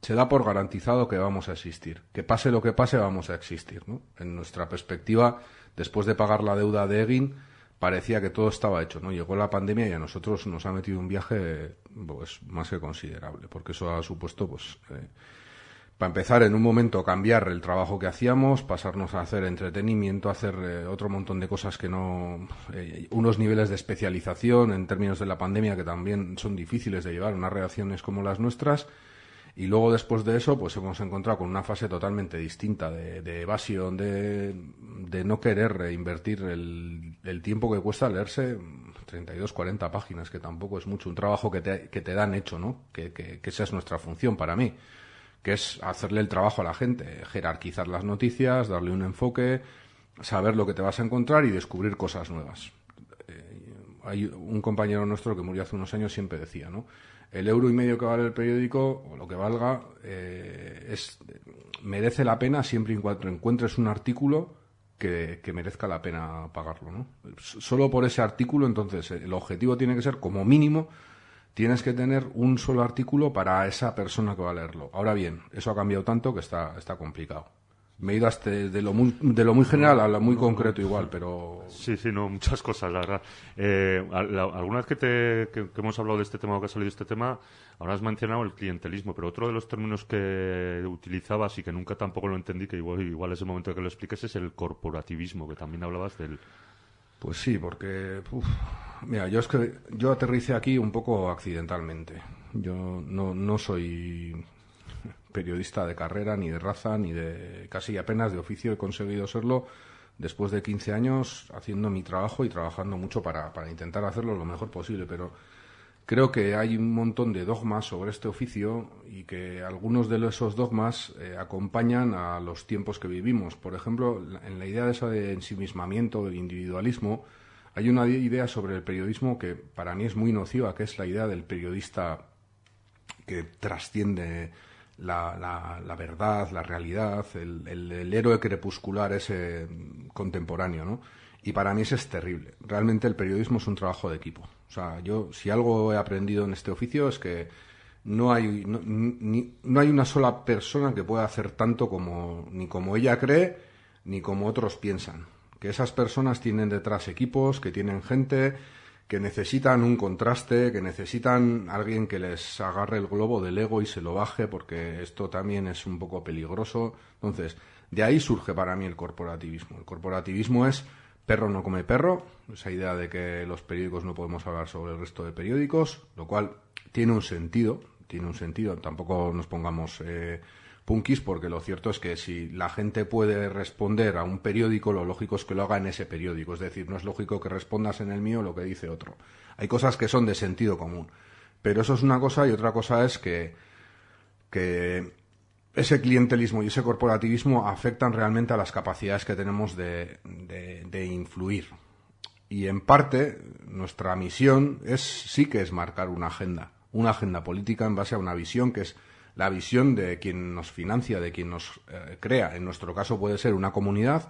se da por garantizado que vamos a existir. Que pase lo que pase, vamos a existir. ¿no? En nuestra perspectiva, después de pagar la deuda de Egin, parecía que todo estaba hecho. ¿no? Llegó la pandemia y a nosotros nos ha metido un viaje pues, más que considerable, porque eso ha supuesto pues, eh, para empezar, en un momento cambiar el trabajo que hacíamos, pasarnos a hacer entretenimiento, hacer eh, otro montón de cosas que no. eh, unos niveles de especialización en términos de la pandemia que también son difíciles de llevar, unas reacciones como las nuestras. Y luego, después de eso, pues hemos encontrado con una fase totalmente distinta de, evasión, de, no querer invertir el, tiempo que cuesta leerse 32, 40 páginas, que tampoco es mucho, un trabajo que te, que te dan hecho, ¿no? Que, que, que esa es nuestra función para mí que es hacerle el trabajo a la gente, jerarquizar las noticias, darle un enfoque, saber lo que te vas a encontrar y descubrir cosas nuevas. Eh, hay un compañero nuestro que murió hace unos años siempre decía, ¿no? El euro y medio que vale el periódico, o lo que valga, eh, es, merece la pena siempre y cuando encuentres un artículo que, que merezca la pena pagarlo, ¿no? Solo por ese artículo, entonces, el objetivo tiene que ser, como mínimo, tienes que tener un solo artículo para esa persona que va a leerlo. Ahora bien, eso ha cambiado tanto que está, está complicado. Me he ido hasta de lo muy, de lo muy general a lo muy concreto igual, pero Sí, sí, no, muchas cosas, la verdad. Eh, alguna vez que, te, que, que hemos hablado de este tema o que ha salido este tema, ahora has mencionado el clientelismo, pero otro de los términos que utilizabas y que nunca tampoco lo entendí, que igual, igual es el momento de que lo expliques, es el corporativismo, que también hablabas del... Pues sí, porque uf, mira, yo es que yo aterricé aquí un poco accidentalmente. Yo no, no soy periodista de carrera, ni de raza, ni de casi apenas de oficio. He conseguido serlo después de 15 años haciendo mi trabajo y trabajando mucho para, para intentar hacerlo lo mejor posible. Pero creo que hay un montón de dogmas sobre este oficio y que algunos de esos dogmas eh, acompañan a los tiempos que vivimos. Por ejemplo, en la idea de esa de ensimismamiento, del individualismo, hay una idea sobre el periodismo que para mí es muy nociva, que es la idea del periodista que trasciende la, la- la verdad, la realidad, el, héroe crepuscular ese contemporáneo, ¿no? Y para mí eso es terrible. Realmente el periodismo es un trabajo de equipo. O sea, yo si algo he aprendido en este oficio es que no hay, no, ni- no hay una sola persona que pueda hacer tanto como ni como ella cree ni como otros piensan. Que esas personas tienen detrás equipos, que tienen gente, que necesitan un contraste, que necesitan alguien que les agarre el globo del ego y se lo baje, porque esto también es un poco peligroso. Entonces, de ahí surge para mí el corporativismo. El corporativismo es perro no come perro, esa idea de que los periódicos no podemos hablar sobre el resto de periódicos, lo cual tiene un sentido, tiene un sentido. Tampoco nos pongamos eh, punkis, porque lo cierto es que si la gente puede responder a un periódico, lo lógico es que lo haga en ese periódico. Es decir, no es lógico que respondas en el mío lo que dice otro. Hay cosas que son de sentido común. Pero eso es una cosa y otra cosa es que, que ese clientelismo y ese corporativismo afectan realmente a las capacidades que tenemos de, de- influir. Y en parte, nuestra misión es sí que es marcar una agenda, una agenda política en base a una visión que es la visión de quien nos financia, de quien nos eh, crea. En nuestro caso puede ser una comunidad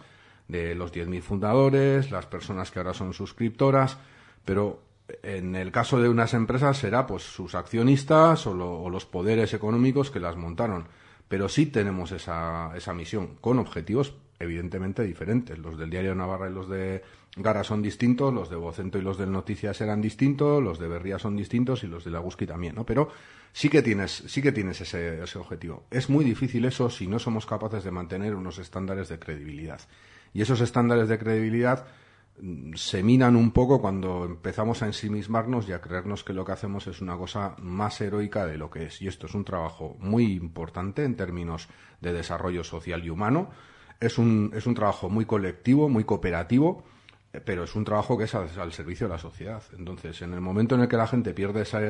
de los 10.000 fundadores, las personas que ahora son suscriptoras, pero en el caso de unas empresas será pues sus accionistas o, lo- o los poderes económicos que las montaron. Pero sí tenemos esa, esa misión, con objetivos evidentemente diferentes. Los del Diario Navarra y los de Gara son distintos, los de Vocento y los del Noticias eran distintos, los de Berría son distintos y los de Laguski también, ¿no? Pero sí que tienes, sí que tienes ese, ese objetivo. Es muy difícil eso si no somos capaces de mantener unos estándares de credibilidad. Y esos estándares de credibilidad se minan un poco cuando empezamos a ensimismarnos y a creernos que lo que hacemos es una cosa más heroica de lo que es. Y esto es un trabajo muy importante en términos de desarrollo social y humano. Es un, es un trabajo muy colectivo, muy cooperativo, eh, pero es un trabajo que es al, al servicio de la sociedad. Entonces, en el momento en el que la gente pierde esa,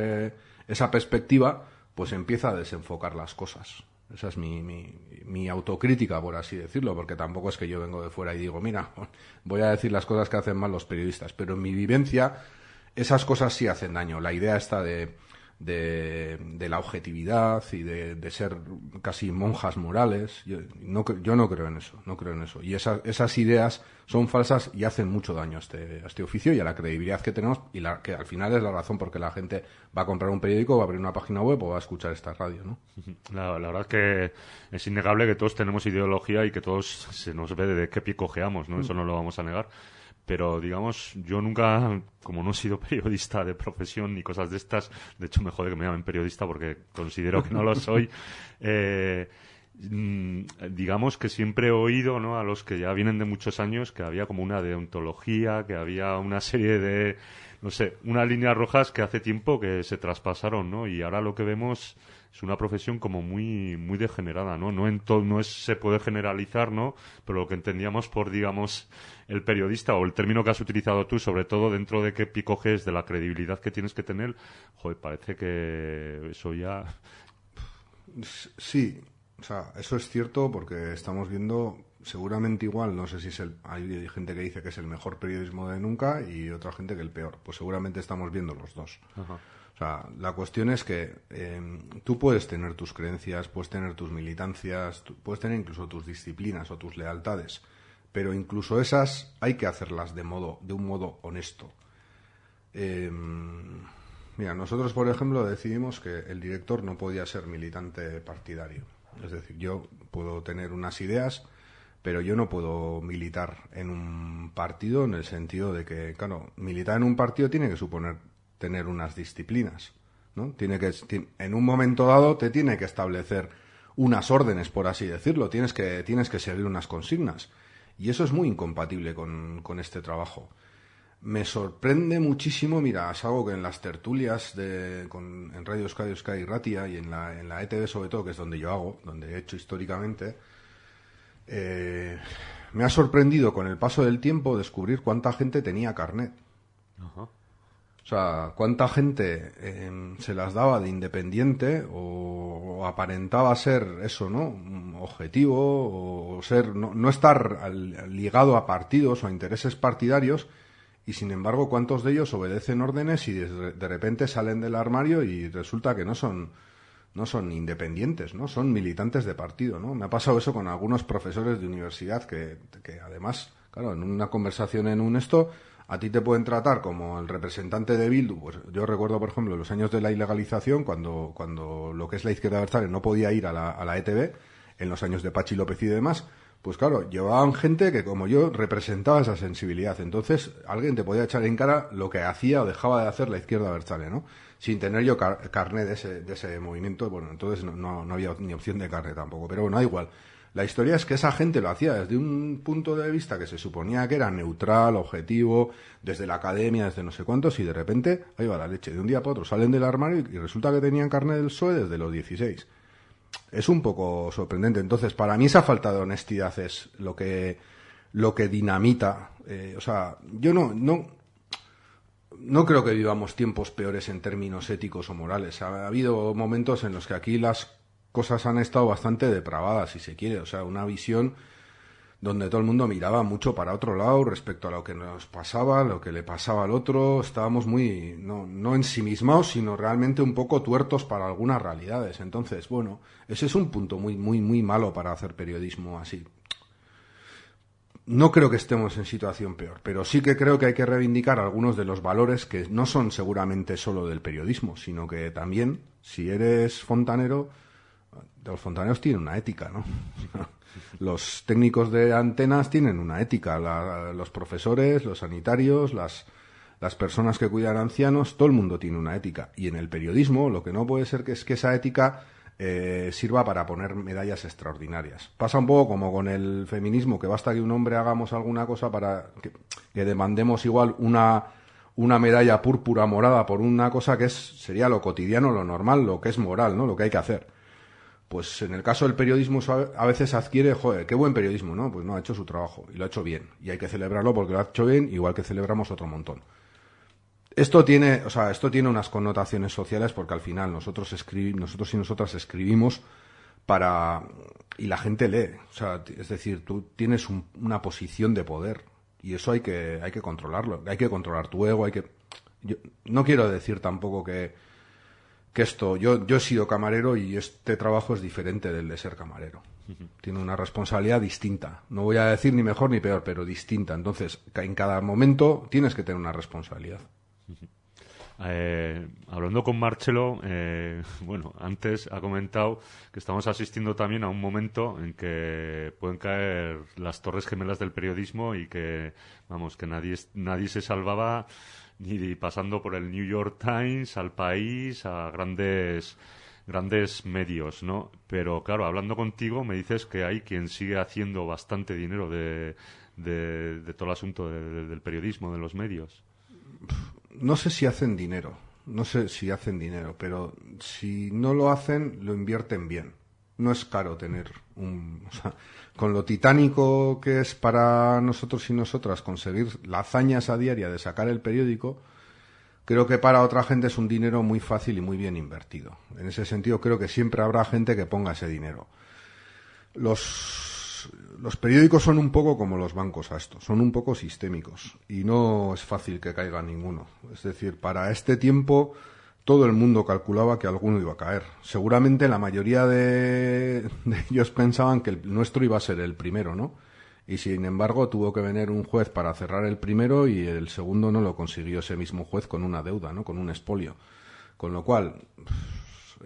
esa perspectiva, pues empieza a desenfocar las cosas. Esa es mi, mi, mi autocrítica, por así decirlo, porque tampoco es que yo vengo de fuera y digo, mira, voy a decir las cosas que hacen mal los periodistas, pero en mi vivencia esas cosas sí hacen daño. La idea está de, de, la objetividad y de, ser casi monjas morales. Yo no, yo no creo en eso, no creo en eso. Y esas, esas ideas son falsas y hacen mucho daño a este, a este oficio y a la credibilidad que tenemos y la, que al final es la razón por que la gente va a comprar un periódico, va a abrir una página web o va a escuchar esta radio, ¿no? La, la verdad es que es innegable que todos tenemos ideología y que todos se nos ve de qué pie cojeamos, ¿no? Eso no lo vamos a negar. Pero, digamos, yo nunca, como no he sido periodista de profesión ni cosas de estas, de hecho me jode que me llamen periodista porque considero que no lo soy, eh, mm, digamos que siempre he oído ¿no? a los que ya vienen de muchos años que había como una deontología, que había una serie de, no sé, unas líneas rojas que hace tiempo que se traspasaron, ¿no? Y ahora lo que vemos es una profesión como muy muy degenerada, ¿no? No en to- no es se puede generalizar, ¿no? Pero lo que entendíamos por digamos el periodista o el término que has utilizado tú, sobre todo dentro de qué picojes de la credibilidad que tienes que tener, joder, parece que eso ya Sí, o sea, eso es cierto porque estamos viendo seguramente igual, no sé si es el, hay gente que dice que es el mejor periodismo de nunca y otra gente que el peor. Pues seguramente estamos viendo los dos. O sea, la cuestión es que eh, tú puedes tener tus creencias, puedes tener tus militancias, tú- puedes tener incluso tus disciplinas o tus lealtades, pero incluso esas hay que hacerlas de modo, de un modo honesto. Eh, mira, nosotros, por ejemplo, decidimos que el director no podía ser militante partidario. Es decir, yo puedo tener unas ideas, pero yo no puedo militar en un partido en el sentido de que, claro, militar en un partido tiene que suponer tener unas disciplinas, ¿no? Tiene que, en un momento dado te tiene que establecer unas órdenes, por así decirlo, tienes que, tienes que seguir unas consignas. Y eso es muy incompatible con, con este trabajo. Me sorprende muchísimo, mira, es algo que en las tertulias de, con, en Radio Euskadi, Euskadi Ratia y en la, en la ETV sobre todo, que es donde yo hago, donde he hecho históricamente, eh, me ha sorprendido con el paso del tiempo descubrir cuánta gente tenía carnet. O sea, cuánta gente eh, se las daba de independiente o, aparentaba ser eso, ¿no? Objetivo o ser no, no estar al- ligado a partidos o a intereses partidarios y sin embargo cuántos de ellos obedecen órdenes y de, de repente salen del armario y resulta que no son no son independientes, ¿no? Son militantes de partido, ¿no? Me ha pasado eso con algunos profesores de universidad que, que además, claro, en una conversación en un esto, a ti te pueden tratar como el representante de Bildu. Pues yo recuerdo, por ejemplo, los años de la ilegalización, cuando, cuando lo que es la izquierda versal no podía ir a la, a la ETV, en los años de Pachi López y demás, pues claro, llevaban gente que como yo representaba esa sensibilidad. Entonces, alguien te podía echar en cara lo que hacía o dejaba de hacer la izquierda versal, ¿no? Sin tener yo car de ese, de ese movimiento, bueno, entonces no, no, no había ni opción de carne tampoco. Pero bueno, da igual. La historia es que esa gente lo hacía desde un punto de vista que se suponía que era neutral, objetivo, desde la academia, desde no sé cuántos, y de repente, ahí va la leche, de un día para otro salen del armario y resulta que tenían carne del PSOE desde los 16 es un poco sorprendente. Entonces, para mí esa falta de honestidad es lo que lo que dinamita. eh, o sea, yo no, no no creo que vivamos tiempos peores en términos éticos o morales. Ha, habido momentos en los que aquí las cosas han estado bastante depravadas, si se quiere. O sea, una visión donde todo el mundo miraba mucho para otro lado respecto a lo que nos pasaba, lo que le pasaba al otro. Estábamos muy, no, no ensimismados, sino realmente un poco tuertos para algunas realidades. Entonces, bueno, ese es un punto muy, muy, muy malo para hacer periodismo así. No creo que estemos en situación peor, pero sí que creo que hay que reivindicar algunos de los valores que no son seguramente solo del periodismo, sino que también, si eres fontanero, los fontaneros tienen una ética, ¿no? los técnicos de antenas tienen una ética, la- los profesores, los sanitarios, las, las personas que cuidan ancianos, todo el mundo tiene una ética. Y en el periodismo lo que no puede ser que es que esa ética eh, sirva para poner medallas extraordinarias. Pasa un poco como con el feminismo, que basta que un hombre hagamos alguna cosa para que, que demandemos igual una, una medalla púrpura morada por una cosa que es, sería lo cotidiano, lo normal, lo que es moral, ¿no? Lo que hay que hacer. Pues en el caso del periodismo a veces adquiere, joder, qué buen periodismo, ¿no? Pues no, ha hecho su trabajo y lo ha hecho bien. Y hay que celebrarlo porque lo ha hecho bien, igual que celebramos otro montón. Esto tiene, o sea, esto tiene unas connotaciones sociales porque al final nosotros escribimos, nosotros y nosotras escribimos para y la gente lee, o sea, es decir, tú tienes un- una posición de poder y eso hay que hay que controlarlo, hay que controlar tu ego, hay que yo no quiero decir tampoco que que esto, yo, yo he sido camarero y este trabajo es diferente del de ser camarero. Tiene una responsabilidad distinta. No voy a decir ni mejor ni peor, pero distinta. Entonces, en cada momento tienes que tener una responsabilidad. Eh, hablando con Marcelo, eh, bueno, antes ha comentado que estamos asistiendo también a un momento en que pueden caer las torres gemelas del periodismo y que, vamos, que nadie, nadie se salvaba ni pasando por el New York Times, al país, a grandes grandes medios, ¿no? Pero claro, hablando contigo me dices que hay quien sigue haciendo bastante dinero de, de, todo el asunto de- del periodismo, de los medios. No sé si hacen dinero, no sé si hacen dinero, pero si no lo hacen, lo invierten bien. No es caro tener un... o sea, con lo titánico que es para nosotros y nosotras conseguir la hazaña esa diaria de sacar el periódico, creo que para otra gente es un dinero muy fácil y muy bien invertido. En ese sentido, creo que siempre habrá gente que ponga ese dinero. Los los periódicos son un poco como los bancos a esto, son un poco sistémicos y no es fácil que caiga ninguno. Es decir, para este tiempo todo el mundo calculaba que alguno iba a caer. Seguramente la mayoría de, ellos pensaban que el nuestro iba a ser el primero, ¿no? Y sin embargo tuvo que venir un juez para cerrar el primero y el segundo no lo consiguió ese mismo juez con una deuda, ¿no? Con un expolio. Con lo cual,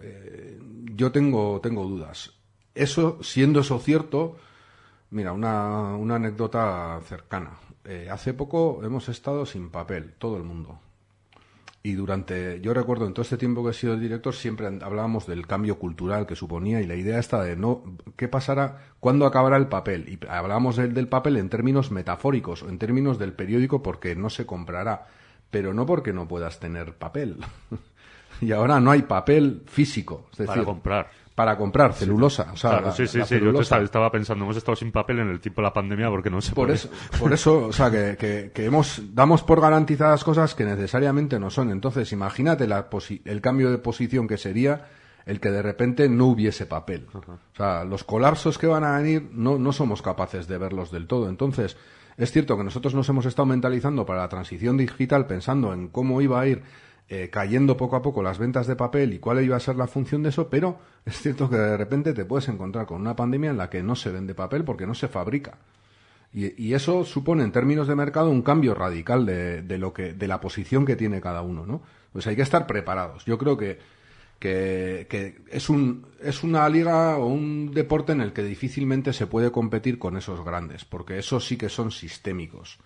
eh, yo tengo, tengo dudas. Eso, siendo eso cierto, mira, una, una anécdota cercana. Eh, hace poco hemos estado sin papel, todo el mundo. Y durante, yo recuerdo en todo este tiempo que he sido el director, siempre hablábamos del cambio cultural que suponía y la idea esta de no, ¿qué pasará? ¿Cuándo acabará el papel? Y hablábamos del, del papel en términos metafóricos, o en términos del periódico porque no se comprará, pero no porque no puedas tener papel. y ahora no hay papel físico. Es decir, Para comprar. Para comprar, celulosa. O sea, Claro, la- sí, sí, sí. Yo estaba, estaba pensando, hemos estado sin papel en el tiempo de la pandemia porque no se Por puede. eso, por eso, o sea, que, que, que hemos, damos por garantizadas cosas que necesariamente no son. Entonces, imagínate la posi- el cambio de posición que sería el que de repente no hubiese papel. O sea, los colapsos que van a venir no, no somos capaces de verlos del todo. Entonces, es cierto que nosotros nos hemos estado mentalizando para la transición digital pensando en cómo iba a ir eh, cayendo poco a poco las ventas de papel y cuál iba a ser la función de eso, pero es cierto que de repente te puedes encontrar con una pandemia en la que no se vende papel porque no se fabrica. Y, eso supone en términos de mercado un cambio radical de, de lo que de la posición que tiene cada uno, ¿no? Pues hay que estar preparados. Yo creo que que, que es un es una liga o un deporte en el que difícilmente se puede competir con esos grandes, porque esos sí que son sistémicos.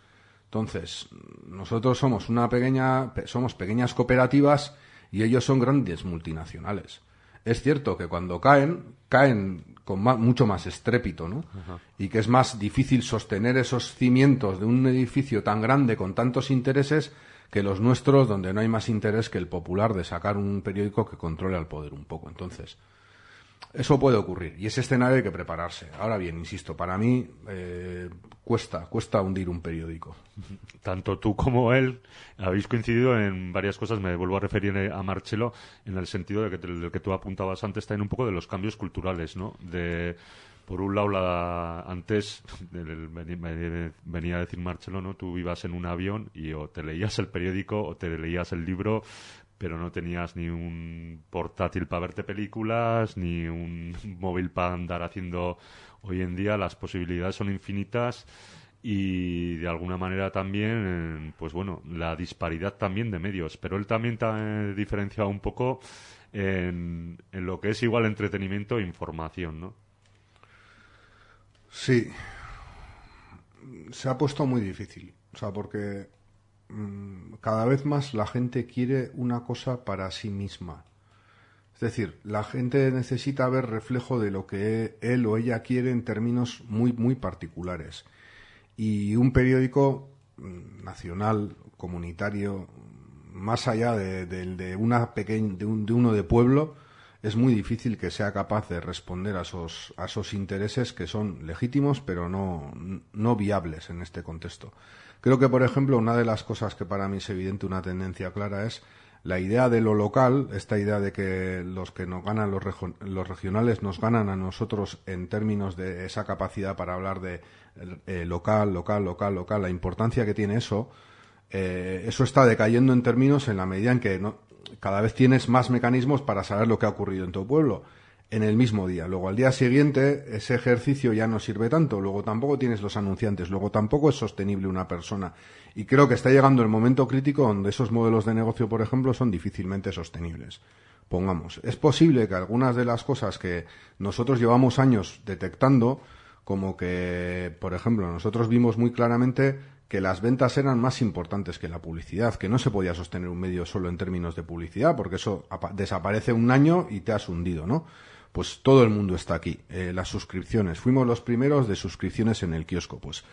Entonces, nosotros somos una pequeña pe- somos pequeñas cooperativas y ellos son grandes multinacionales. Es cierto que cuando caen, caen con ma- mucho más estrépito, ¿no? Y que es más difícil sostener esos cimientos de un edificio tan grande con tantos intereses que los nuestros, donde no hay más interés que el popular de sacar un periódico que controle al poder un poco. Entonces, eso puede ocurrir y ese escenario hay que prepararse. Ahora bien, insisto, para mí eh, cuesta, cuesta hundir un periódico. Tanto tú como él habéis coincidido en varias cosas. Me vuelvo a referir a Marcelo en el sentido de que, del que tú apuntabas antes también un poco de los cambios culturales, ¿no? De, por un lado, la, antes venía a decir Marcelo, ¿no? Tú ibas en un avión y o te leías el periódico o te leías el libro, pero no tenías ni un portátil para verte películas, ni un móvil para andar haciendo. Hoy en día las posibilidades son infinitas y de alguna manera también, eh, pues bueno, la disparidad también de medios. Pero él también ta- eh, diferencia un poco en, en lo que es igual entretenimiento e información, ¿no? Sí, se ha puesto muy difícil, o sea, porque cada vez más la gente quiere una cosa para sí misma. Es decir, la gente necesita ver reflejo de lo que él o ella quiere en términos muy, muy particulares. Y un periódico mm, nacional, comunitario, más allá de, una pequeñ- de, un- de uno de pueblo, es muy difícil que sea capaz de responder a esos, a esos intereses que son legítimos, pero no, no viables en este contexto. Creo que, por ejemplo, una de las cosas que para mí es evidente, una tendencia clara, es la idea de lo local, esta idea de que los que nos ganan los, los regionales nos ganan a nosotros en términos de esa capacidad para hablar de eh, local, local, local, local, la importancia que tiene eso, eh, eso está decayendo en términos en la medida en que no- cada vez tienes más mecanismos para saber lo que ha ocurrido en tu pueblo en el mismo día. Luego al día siguiente ese ejercicio ya no sirve tanto, luego tampoco tienes los anunciantes, luego tampoco es sostenible una persona. Y creo que está llegando el momento crítico donde esos modelos de negocio, por ejemplo, son difícilmente sostenibles. Pongamos, es posible que algunas de las cosas que nosotros llevamos años detectando, como que, por ejemplo, nosotros vimos muy claramente que las ventas eran más importantes que la publicidad, que no se podía sostener un medio solo en términos de publicidad, porque eso apa- desaparece un año y te has hundido, ¿no? Pues todo el mundo está aquí. Eh, las suscripciones. Fuimos los primeros de suscripciones en el kiosco. Pues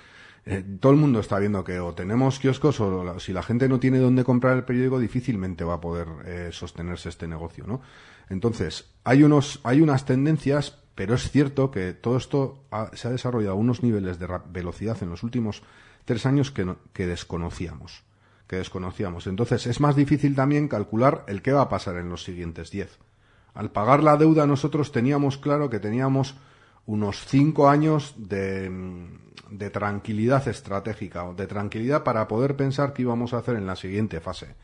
eh, todo el mundo está viendo que o tenemos kioscos o si la gente no tiene dónde comprar el periódico, difícilmente va a poder eh, sostenerse este negocio, ¿no? Entonces, hay, unos, hay unas tendencias, pero es cierto que todo esto ha- se ha desarrollado a unos niveles de velocidad en los últimos tres años que, no- que desconocíamos. Que desconocíamos. Entonces, es más difícil también calcular el qué va a pasar en los siguientes diez. Al pagar la deuda nosotros teníamos claro que teníamos unos cinco años de, tranquilidad estratégica, de tranquilidad para poder pensar qué íbamos a hacer en la siguiente fase.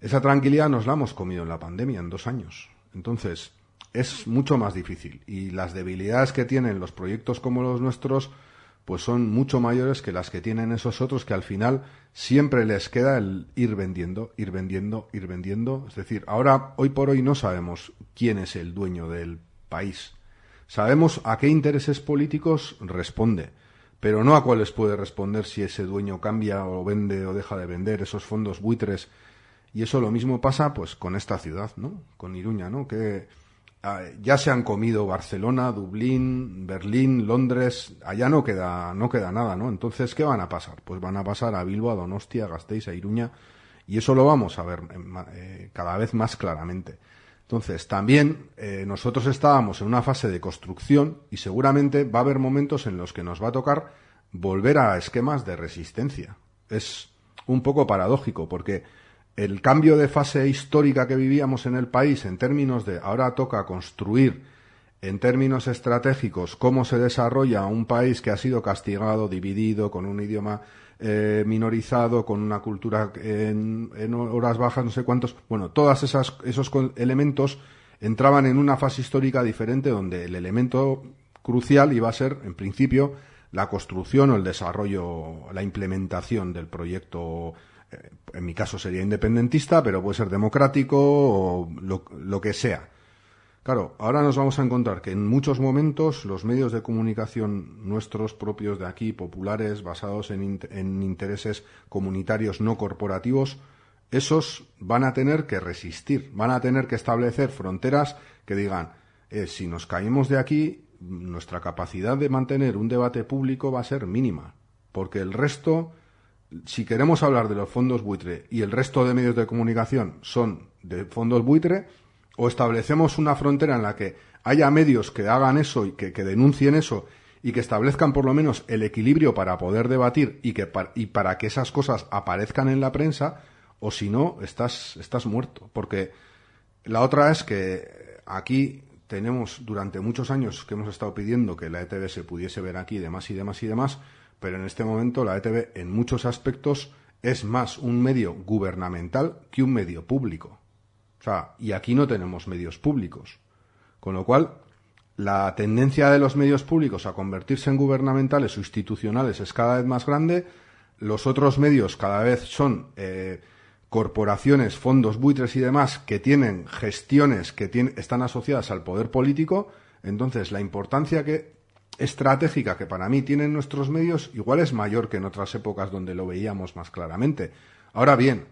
Esa tranquilidad nos la hemos comido en la pandemia en dos años. Entonces, es mucho más difícil. Y las debilidades que tienen los proyectos como los nuestros, pues son mucho mayores que las que tienen esos otros que al final siempre les queda el ir vendiendo, ir vendiendo, ir vendiendo. Es decir, ahora, hoy por hoy no sabemos quién es el dueño del país. Sabemos a qué intereses políticos responde, pero no a cuáles puede responder si ese dueño cambia o vende o deja de vender esos fondos buitres. Y eso lo mismo pasa pues con esta ciudad, ¿no? Con Iruña, ¿no? Que ya se han comido Barcelona, Dublín, Berlín, Londres, allá no queda no queda nada, ¿no? Entonces, ¿qué van a pasar? Pues van a pasar a Bilbao, a Donostia, a Gasteiz, a Iruña y eso lo vamos a ver eh, eh, cada vez más claramente. Entonces, también eh, nosotros estábamos en una fase de construcción y seguramente va a haber momentos en los que nos va a tocar volver a esquemas de resistencia. Es un poco paradójico porque el cambio de fase histórica que vivíamos en el país en términos de ahora toca construir en términos estratégicos cómo se desarrolla un país que ha sido castigado, dividido, con un idioma eh, minorizado, con una cultura en, en horas bajas, no sé cuántos. Bueno, todos esos elementos entraban en una fase histórica diferente donde el elemento crucial iba a ser, en principio, la construcción o el desarrollo, la implementación del proyecto. Eh, En mi caso sería independentista, pero puede ser democrático o lo, que sea. Claro, ahora nos vamos a encontrar que en muchos momentos los medios de comunicación nuestros propios de aquí, populares, basados en, int- en intereses comunitarios no corporativos, esos van a tener que resistir, van a tener que establecer fronteras que digan, eh, si nos caímos de aquí, nuestra capacidad de mantener un debate público va a ser mínima, porque el resto, si queremos hablar de los fondos buitre y el resto de medios de comunicación son de fondos buitre, o establecemos una frontera en la que haya medios que hagan eso y que, que denuncien eso y que establezcan por lo menos el equilibrio para poder debatir y, que, pa- y para que esas cosas aparezcan en la prensa, o si no, estás, estás muerto. Porque la otra es que aquí tenemos durante muchos años que hemos estado pidiendo que la ETV se pudiese ver aquí, demás y demás y demás, pero en este momento la ETV en muchos aspectos es más un medio gubernamental que un medio público. O sea, y aquí no tenemos medios públicos. Con lo cual, la tendencia de los medios públicos a convertirse en gubernamentales o institucionales es cada vez más grande. Los otros medios cada vez son eh, corporaciones, fondos buitres y demás que tienen gestiones que tien- están asociadas al poder político. Entonces, la importancia que estratégica que para mí tienen nuestros medios igual es mayor que en otras épocas donde lo veíamos más claramente. Ahora bien,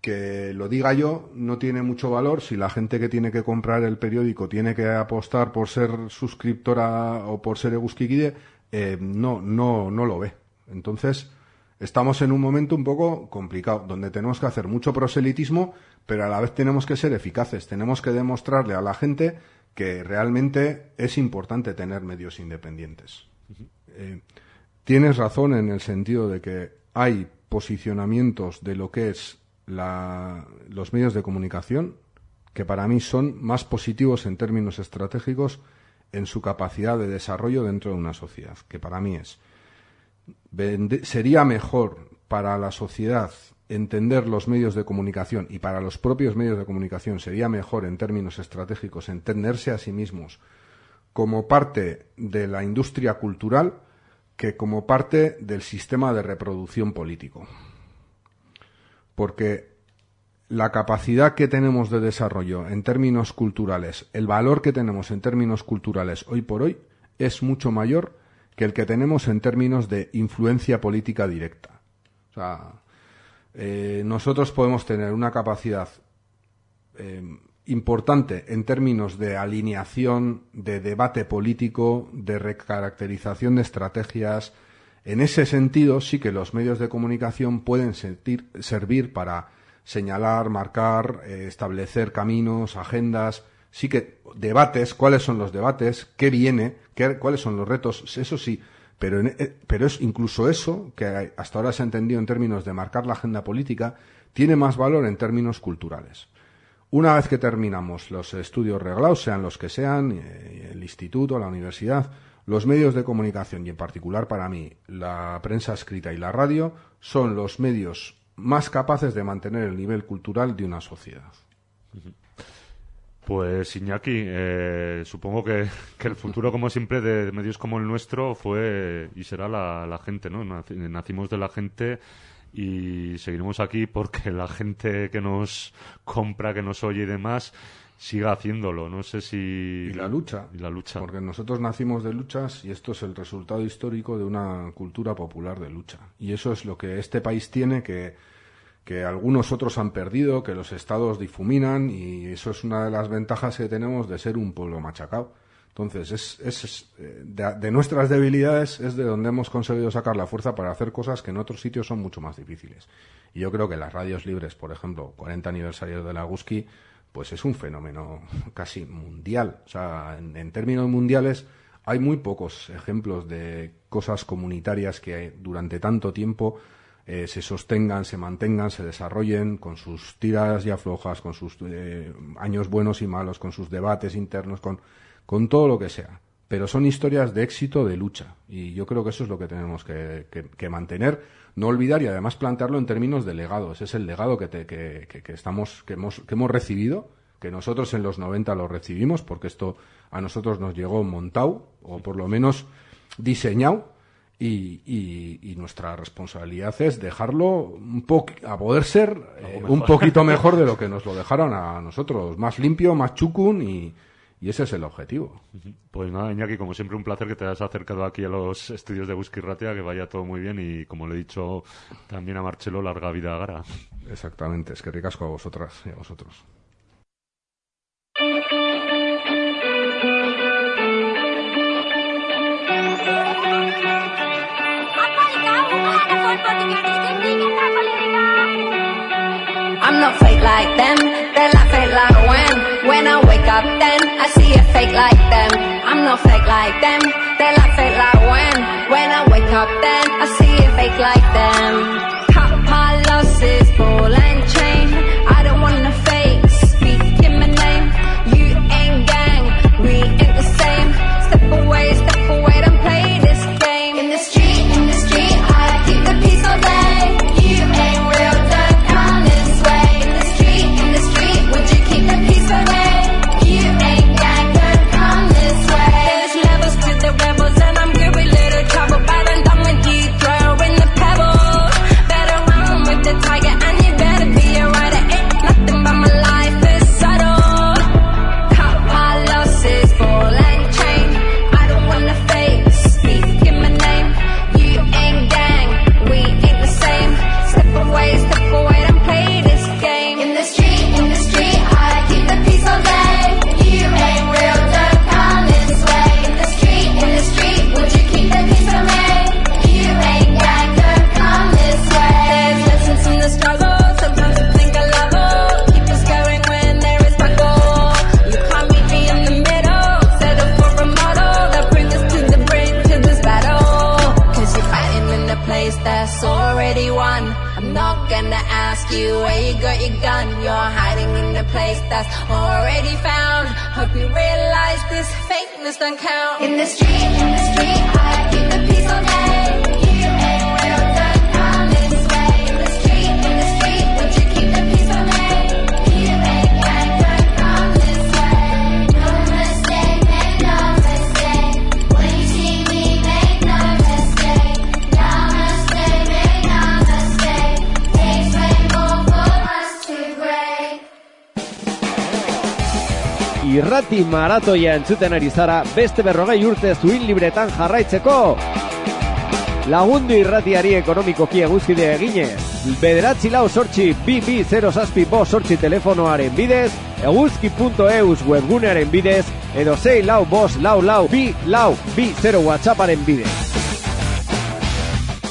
que lo diga yo no tiene mucho valor si la gente que tiene que comprar el periódico tiene que apostar por ser suscriptora o por ser Eguskikide, eh, no, no, no lo ve. Entonces, estamos en un momento un poco complicado, donde tenemos que hacer mucho proselitismo, pero a la vez tenemos que ser eficaces. Tenemos que demostrarle a la gente que realmente es importante tener medios independientes. Eh, tienes razón en el sentido de que hay posicionamientos de lo que es la- los medios de comunicación que para mí son más positivos en términos estratégicos en su capacidad de desarrollo dentro de una sociedad, que para mí es. Sería mejor para la sociedad entender los medios de comunicación y para los propios medios de comunicación sería mejor en términos estratégicos entenderse a sí mismos como parte de la industria cultural que como parte del sistema de reproducción político. Porque la capacidad que tenemos de desarrollo en términos culturales, el valor que tenemos en términos culturales hoy por hoy, es mucho mayor que el que tenemos en términos de influencia política directa. O sea, eh, nosotros podemos tener una capacidad eh, importante en términos de alineación, de debate político, de recaracterización de estrategias. En ese sentido, sí que los medios de comunicación pueden servir para señalar, marcar, eh, establecer caminos, agendas, sí que debates, cuáles son los debates, qué viene, qué- cuáles son los retos, eso sí, pero, eh, pero es incluso eso, que hasta ahora se ha entendido en términos de marcar la agenda política, tiene más valor en términos culturales. Una vez que terminamos los estudios reglados, sean los que sean, eh, el instituto, la universidad, los medios de comunicación y en particular para mí la prensa escrita y la radio son los medios más capaces de mantener el nivel cultural de una sociedad. Pues Iñaki, eh, supongo que, que el futuro, como siempre, de medios como el nuestro fue y será la, la gente, ¿no? Naci- Nacimos de la gente y seguiremos aquí porque la gente que nos compra, que nos oye y demás, siga haciéndolo. No sé si... Y la lucha. Y la lucha. Porque nosotros nacimos de luchas y esto es el resultado histórico de una cultura popular de lucha. Y eso es lo que este país tiene que, que algunos otros han perdido, que los estados difuminan y eso es una de las ventajas que tenemos de ser un pueblo machacado. Entonces, es, es- eh, de, nuestras debilidades es de donde hemos conseguido sacar la fuerza para hacer cosas que en otros sitios son mucho más difíciles. Y yo creo que las radios libres, por ejemplo, 40 aniversario de la Guski, pues es un fenómeno casi mundial. O sea, en, en términos mundiales hay muy pocos ejemplos de cosas comunitarias que durante tanto tiempo eh, se sostengan, se mantengan, se desarrollen con sus tiras y aflojas, con sus eh, años buenos y malos, con sus debates internos, con, con todo lo que sea. Pero son historias de éxito, de lucha. Y yo creo que eso es lo que tenemos que, que- que mantener, no olvidar y además plantearlo en términos de legado. Ese es el legado que, te- que, que- estamos, que, hemos, que hemos recibido, que nosotros en los 90 lo recibimos, porque esto a nosotros nos llegó montado, o por lo menos diseñado, y, y- y nuestra responsabilidad es dejarlo un a poder ser eh, un poquito mejor de lo que nos lo dejaron a nosotros, más limpio, más chucun y, y ese es el objetivo. Pues nada, Iñaki, como siempre, un placer que te hayas acercado aquí a los estudios de Ratia, que vaya todo muy bien y, como le he dicho también a Marcelo, larga vida a Gara. Exactamente, es que ricasco a vosotras y a vosotros. Not fake like them, they're like fake like when When I wake up then, I see a fake like them. I'm not fake like them, they're like fake like when When I wake up then, I see a fake like them. Cut my losses, and place that's already won. I'm not gonna ask you where you got your gun. You're hiding in a place that's already found. Hope you realize this fakeness don't count. In the street, in the street, I keep the peace all day. Irrati maratoia entzuten ari zara beste berrogei urte zuin libretan jarraitzeko. Lagundu irratiari ekonomikoki eguzkide eginez. Bederatzi lau sortxi bi bi 0 zazpi bo sortxi telefonoaren bidez, eguzki.eus webgunearen bidez, edo sei lau bos lau lau bi lau bi 0 whatsapparen bidez.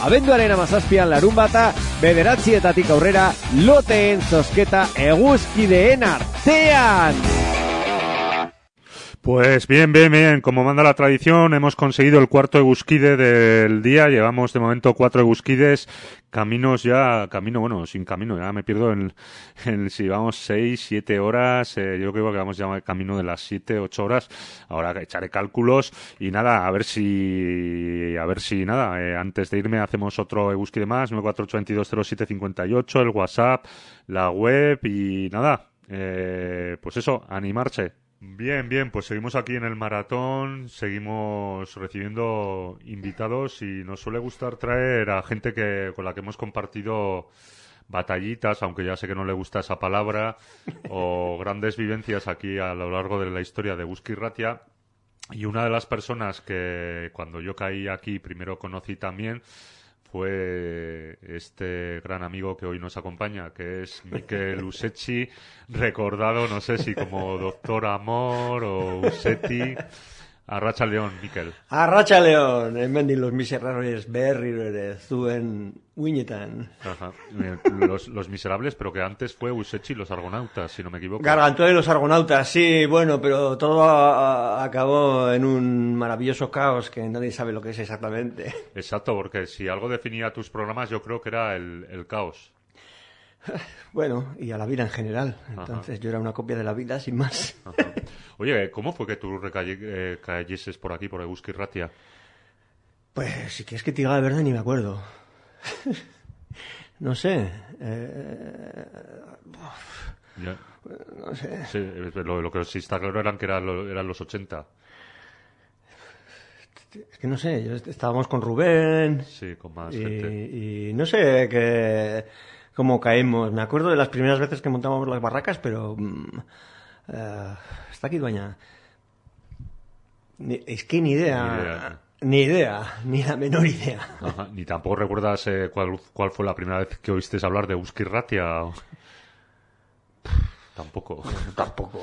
Abenduaren amazazpian larun bata, bederatzietatik aurrera, loteen zosketa eguzkideen artean! Pues bien, bien, bien. Como manda la tradición, hemos conseguido el cuarto Egusquide del día. Llevamos de momento cuatro Egusquides. Caminos ya, camino, bueno, sin camino, ya me pierdo en, en si vamos seis, siete horas. eh, yo creo que vamos ya camino de las siete, ocho horas. Ahora echaré cálculos y nada, a ver si, a ver si nada, eh, antes de irme hacemos otro Egusquide más, 948220758, el WhatsApp, la web y nada. Eh, pues eso, animarse. Bien, bien, pues seguimos aquí en el maratón, seguimos recibiendo invitados y nos suele gustar traer a gente que con la que hemos compartido batallitas, aunque ya sé que no le gusta esa palabra, o grandes vivencias aquí a lo largo de la historia de Busqui Ratia. Y una de las personas que cuando yo caí aquí primero conocí también fue este gran amigo que hoy nos acompaña, que es Miquel Usechi, recordado, no sé si como Doctor Amor o Usetti. Arracha León, Miquel. Arracha León, hemen los miserables berri zuen uinetan. Ajá. Eh, Los, los Miserables, pero que antes fue Usechi y los Argonautas, si no me equivoco. Gargantúa y los argonautas, sí, bueno, pero todo acabó en un maravilloso caos que nadie sabe lo que es exactamente. Exacto, porque si algo definía tus programas, yo creo que era el, el caos. Bueno, y a la vida en general. Entonces yo era una copia de la vida sin más. Ajá. Oye, ¿cómo fue que tú recaye- eh, por aquí, por Eguski Ratia? Pues si quieres que te diga la verdad ni me acuerdo. no sé. eh, Ya. no sé. Sí, eh, lo, lo que sí está claro eran que eran, eran los 80. Es que no sé, estábamos con Rubén. Sí, con más y, gente. y no sé que, cómo caímos. Me acuerdo de las primeras veces que montábamos las barracas, pero. eh, está aquí, dueña. Es que ni idea. Ni idea. Ni idea, ni la menor idea. Ajá. Ni tampoco recuerdas eh, cuál, cuál fue la primera vez que oíste hablar de Eguski Ratia. Tampoco. Tampoco.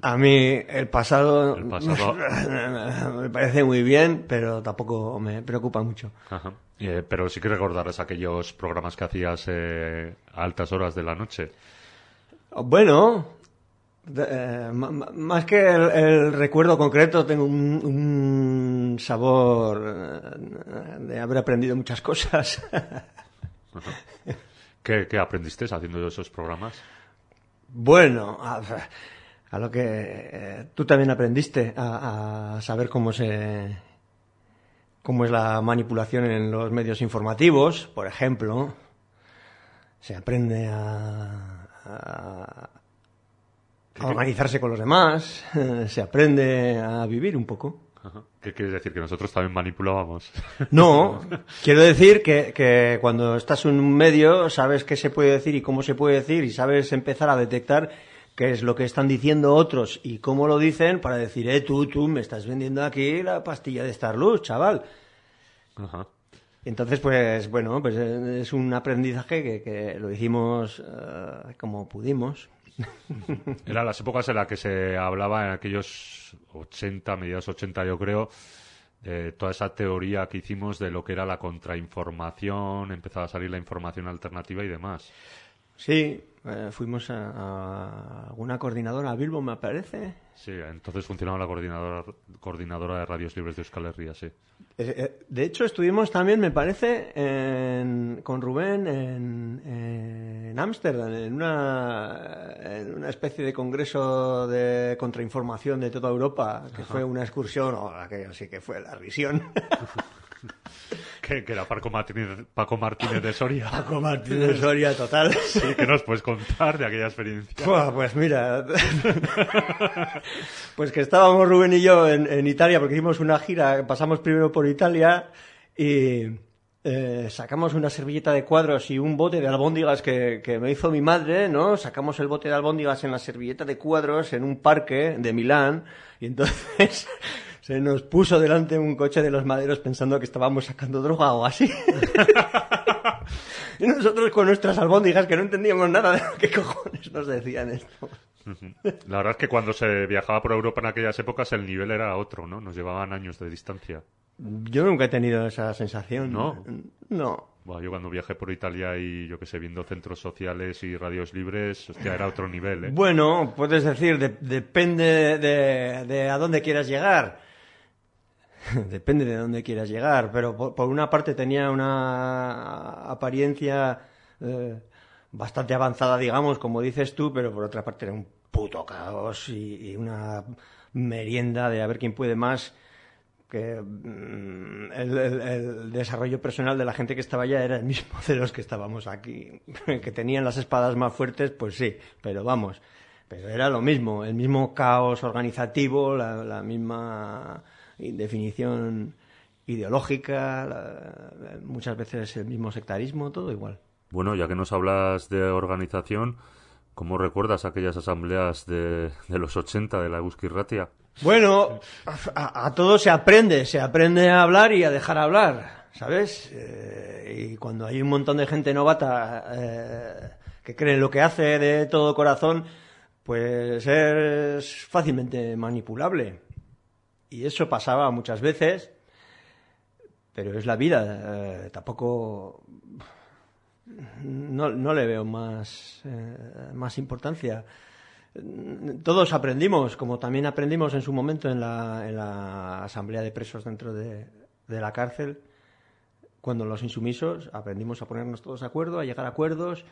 A mí el pasado, El pasado. me parece muy bien, pero tampoco me preocupa mucho. Ajá. Eh, pero sí que recordarás aquellos programas que hacías eh, a altas horas de la noche. Bueno, eh, más que el, el recuerdo concreto, tengo un, un sabor eh, de haber aprendido muchas cosas. ¿Qué, qué aprendiste haciendo esos programas? Bueno, a, a lo que eh, tú también aprendiste a, a saber cómo se cómo es la manipulación en los medios informativos, por ejemplo. Se aprende a, a- a organizarse con los demás, se aprende a vivir un poco. ¿Qué quieres decir? Que nosotros también manipulábamos. No, quiero decir que, que cuando estás en un medio sabes qué se puede decir y cómo se puede decir y sabes empezar a detectar qué es lo que están diciendo otros y cómo lo dicen para decir, eh, tú, tú me estás vendiendo aquí la pastilla de Starluz, chaval. Ajá. Entonces, pues bueno, pues eh, es un aprendizaje que, que lo hicimos eh, como pudimos. Eran las épocas en las que se hablaba en aquellos 80, mediados 80 yo creo, de toda esa teoría que hicimos de lo que era la contrainformación, empezaba a salir la información alternativa y demás. Sí, eh, fuimos a, a alguna coordinadora, a Bilbo me parece, Sí, entonces funcionaba la coordinadora, coordinadora de radios libres de Euskal Herria, sí. Eh, eh, De hecho, estuvimos también, me parece, en- con Rubén en Ámsterdam, en, una, en una especie de congreso de contrainformación de toda Europa, que fue una excursión, o aquello sí que fue la risión. Que, que era Paco Martínez, Paco Martínez de Soria. Paco Martínez Soria, total. Sí, ¿qué nos puedes contar de aquella experiencia? Buah, pues mira, pues que estábamos Rubén y yo en, en Italia porque hicimos una gira, pasamos primero por Italia y eh, sacamos una servilleta de cuadros y un bote de albóndigas que, que me hizo mi madre, ¿no? Sacamos el bote de albóndigas en la servilleta de cuadros en un parque de Milán y entonces se nos puso delante un coche de los maderos pensando que estábamos sacando droga o así. Y nosotros con nuestras albóndigas que no entendíamos nada de lo que cojones nos decían esto. La verdad es que cuando se viajaba por Europa en aquellas épocas el nivel era otro, ¿no? Nos llevaban años de distancia. Yo nunca he tenido esa sensación. ¿No? No. Buah, yo cuando viajé por Italia y yo que sé, viendo centros sociales y radios libres, hostia, era otro nivel, ¿eh? Bueno, puedes decir, de- depende de, de a dónde quieras llegar. depende de dónde quieras llegar, pero por, una parte tenía una apariencia eh, bastante avanzada, digamos, como dices tú, pero por otra parte era un puto caos y, y una merienda de a ver quién puede más que mm, el, desarrollo personal de la gente que estaba allá era el mismo de los que estábamos aquí. que tenían las espadas más fuertes, pues sí, pero vamos, pero era lo mismo, el mismo caos organizativo, la misma indefinición ideológica, la- muchas veces el mismo sectarismo, todo igual. Bueno, ya que nos hablas de organización, ¿cómo recuerdas aquellas asambleas de, de los 80 de la Euskirratia? Bueno, a, a todo se aprende, se aprende a hablar y a dejar hablar, ¿sabes? Eh, y cuando hay un montón de gente novata eh, que cree en lo que hace de todo corazón, pues es fácilmente manipulable. Y eso pasaba muchas veces, pero es la vida, eh, tampoco no, no le veo más, eh, más importancia. Todos aprendimos, como también aprendimos en su momento en la, en la asamblea de presos dentro de, de la cárcel, cuando los insumisos aprendimos a ponernos todos de acuerdo, a llegar a acuerdos,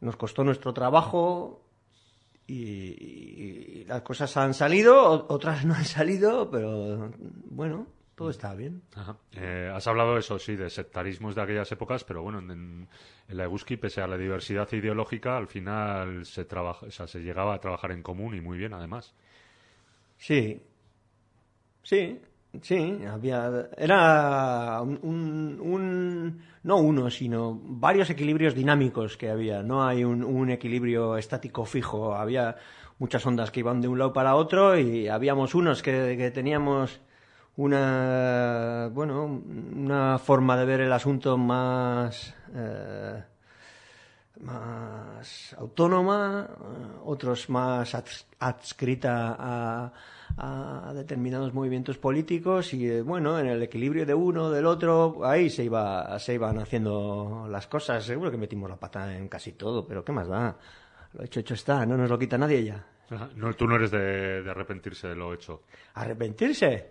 nos costó nuestro trabajo y, y- y las cosas han salido, otras no han salido, pero bueno, todo está bien. Ajá. Eh, has hablado, eso sí, de sectarismos de aquellas épocas, pero bueno, en, en la Eguski, pese a la diversidad ideológica, al final se, trabaja, o sea, se llegaba a trabajar en común y muy bien, además. Sí, sí, sí, había, era un, un- no uno, sino varios equilibrios dinámicos que había, no hay un, equilibrio estático fijo, había muchas ondas que iban de un lado para otro y habíamos unos que, teníamos una, bueno, una forma de ver el asunto más, eh, más autónoma, otros más adscrita a, a determinados movimientos políticos y eh, bueno, en el equilibrio de uno, del otro, ahí se iba, se iban haciendo las cosas. Seguro que metimos la pata en casi todo, pero ¿qué más da? Lo hecho, hecho está, no nos lo quita nadie ya. No, tú no eres de, de arrepentirse de lo hecho. ¿Arrepentirse?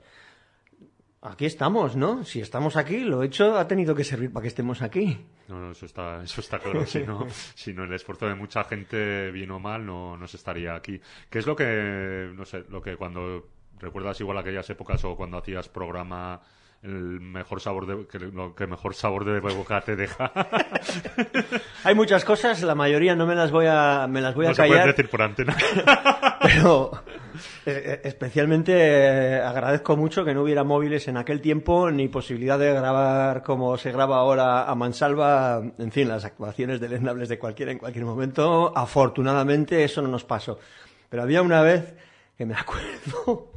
Aquí estamos, ¿no? Si estamos aquí, lo hecho ha tenido que servir para que estemos aquí. No, no, eso está, eso está claro. Si no, si no, el esfuerzo de mucha gente, bien o mal, no, no se estaría aquí. ¿Qué es lo que, no sé, lo que cuando recuerdas igual aquellas épocas o cuando hacías programa, el mejor sabor de, que lo que mejor sabor de boca te deja? Hay muchas cosas, la mayoría no me las voy a, me las voy a no se pueden callar. decir por antena. Pero eh, eh, especialmente eh, agradezco mucho que no hubiera móviles en aquel tiempo ni posibilidad de grabar como se graba ahora a mansalva, en fin, las actuaciones deleznables de cualquiera en cualquier momento. Afortunadamente eso no nos pasó. Pero había una vez que me acuerdo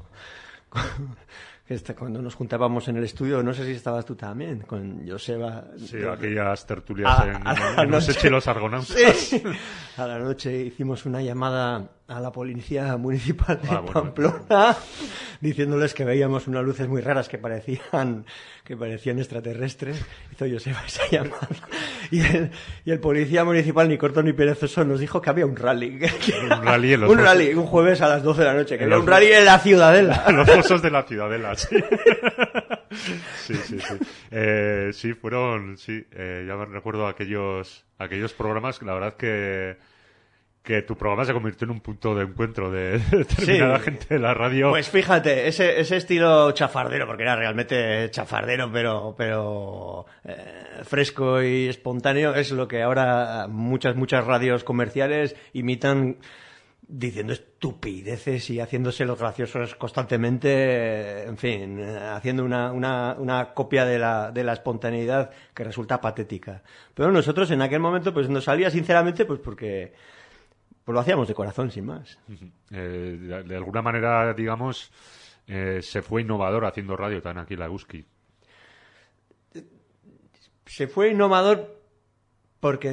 esta- cuando nos juntábamos en el estudio, no sé si estabas tú también, con Joseba. Sí, de- aquellas tertulias a- en, a en noche. Los Argonautas. Sí. A la noche hicimos una llamada a la policía municipal de Ah, bueno. Pamplona diciéndoles que veíamos unas luces muy raras que parecían que parecían extraterrestres. Hizo Joseba esa llamada. Y el, y el policía municipal, ni corto ni perezoso, nos dijo que había un rally. Un rally en los Un rally, un jueves a las 12 de la noche, que En había un rally en la ciudadela. los fosos de la ciudadela, sí. Sí, sí, sí. Eh, sí, fueron, sí, eh, ya me recuerdo aquellos, aquellos programas, que la verdad que, que tu programa se convirtió en un punto de encuentro de determinada Sí. gente de la radio. Pues fíjate, ese, ese estilo chafardero, porque era realmente chafardero, pero, pero eh, fresco y espontáneo, es lo que ahora muchas, muchas radios comerciales imitan diciendo estupideces y haciéndose los graciosos constantemente, en fin, haciendo una, una, una copia de la, de la espontaneidad que resulta patética. Pero nosotros en aquel momento pues nos salía sinceramente pues porque pues lo hacíamos de corazón, sin más. Eh, de, de alguna manera, digamos, eh, se fue innovador haciendo radio tan aquí en la Guski. se fue innovador porque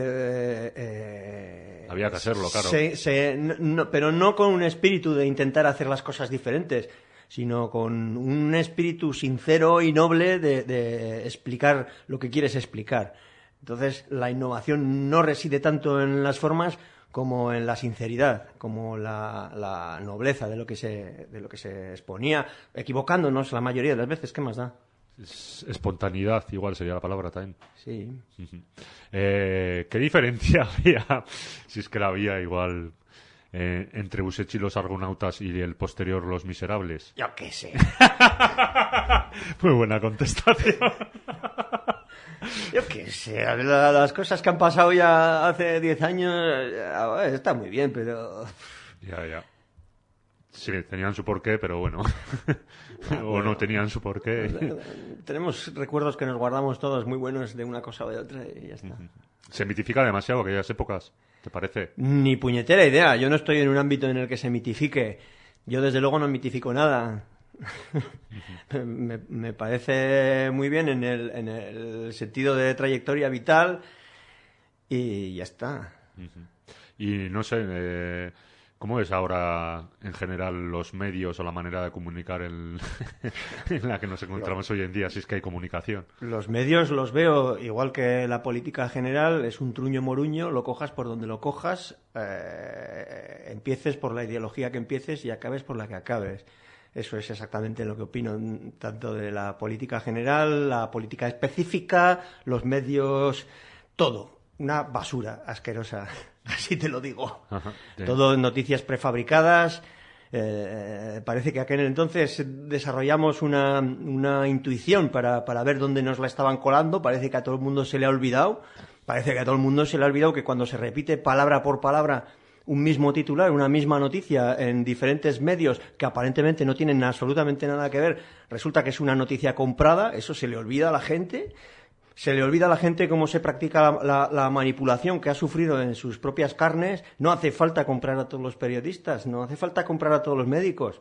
eh, Había que hacerlo, claro. se- se- no- no- pero no con un espíritu de intentar hacer las cosas diferentes sino con un espíritu sincero y noble de, de explicar lo que quieres explicar Entonces, la innovación no reside tanto en las formas como en la sinceridad, como la, la nobleza de lo, que se, de lo que se exponía, equivocándonos la mayoría de las veces. ¿Qué más da? Es- Espontaneidad, igual sería la palabra también. Sí. Eh, ¿Qué diferencia había, si es que la había igual, eh, entre Busechi y los Argonautas y el posterior Los Miserables? Yo qué sé. Muy buena contestación. Yo qué sé, la- las cosas que han pasado ya hace 10 años eh, está muy bien, pero... ya, ya. Sí, tenían su porqué, pero bueno. o no tenían su porqué. Tenemos recuerdos que nos guardamos todos muy buenos de una cosa o de otra y ya está. Se mitifica demasiado aquellas épocas, ¿te parece? Ni puñetera idea. Yo no estoy en un ámbito en el que se mitifique. Yo desde luego no mitifico nada. me, me parece muy bien en el, en el sentido de trayectoria vital y ya está. Y no sé, eh, ¿cómo es ahora en general los medios o la manera de comunicar en, en la que nos encontramos hoy en día, si es que hay comunicación? Los medios los veo igual que la política general, es un truño moruño, lo cojas por donde lo cojas, eh, empieces por la ideología que empieces y acabes por la que acabes. Eso es exactamente lo que opino, n- tanto de la política general, la política específica, los medios, todo. Una basura asquerosa, así te lo digo. Ajá, Todo noticias prefabricadas. eh, parece que aquel entonces desarrollamos una, una intuición para, para ver dónde nos la estaban colando. Parece que a todo el mundo se le ha olvidado. Parece que a todo el mundo se le ha olvidado que cuando se repite palabra por palabra un mismo titular, una misma noticia en diferentes medios que aparentemente no tienen absolutamente nada que ver, resulta que es una noticia comprada, eso se le olvida a la gente. Se le olvida a la gente cómo se practica la, la- la manipulación que ha sufrido en sus propias carnes. No hace falta comprar a todos los periodistas, no hace falta comprar a todos los médicos.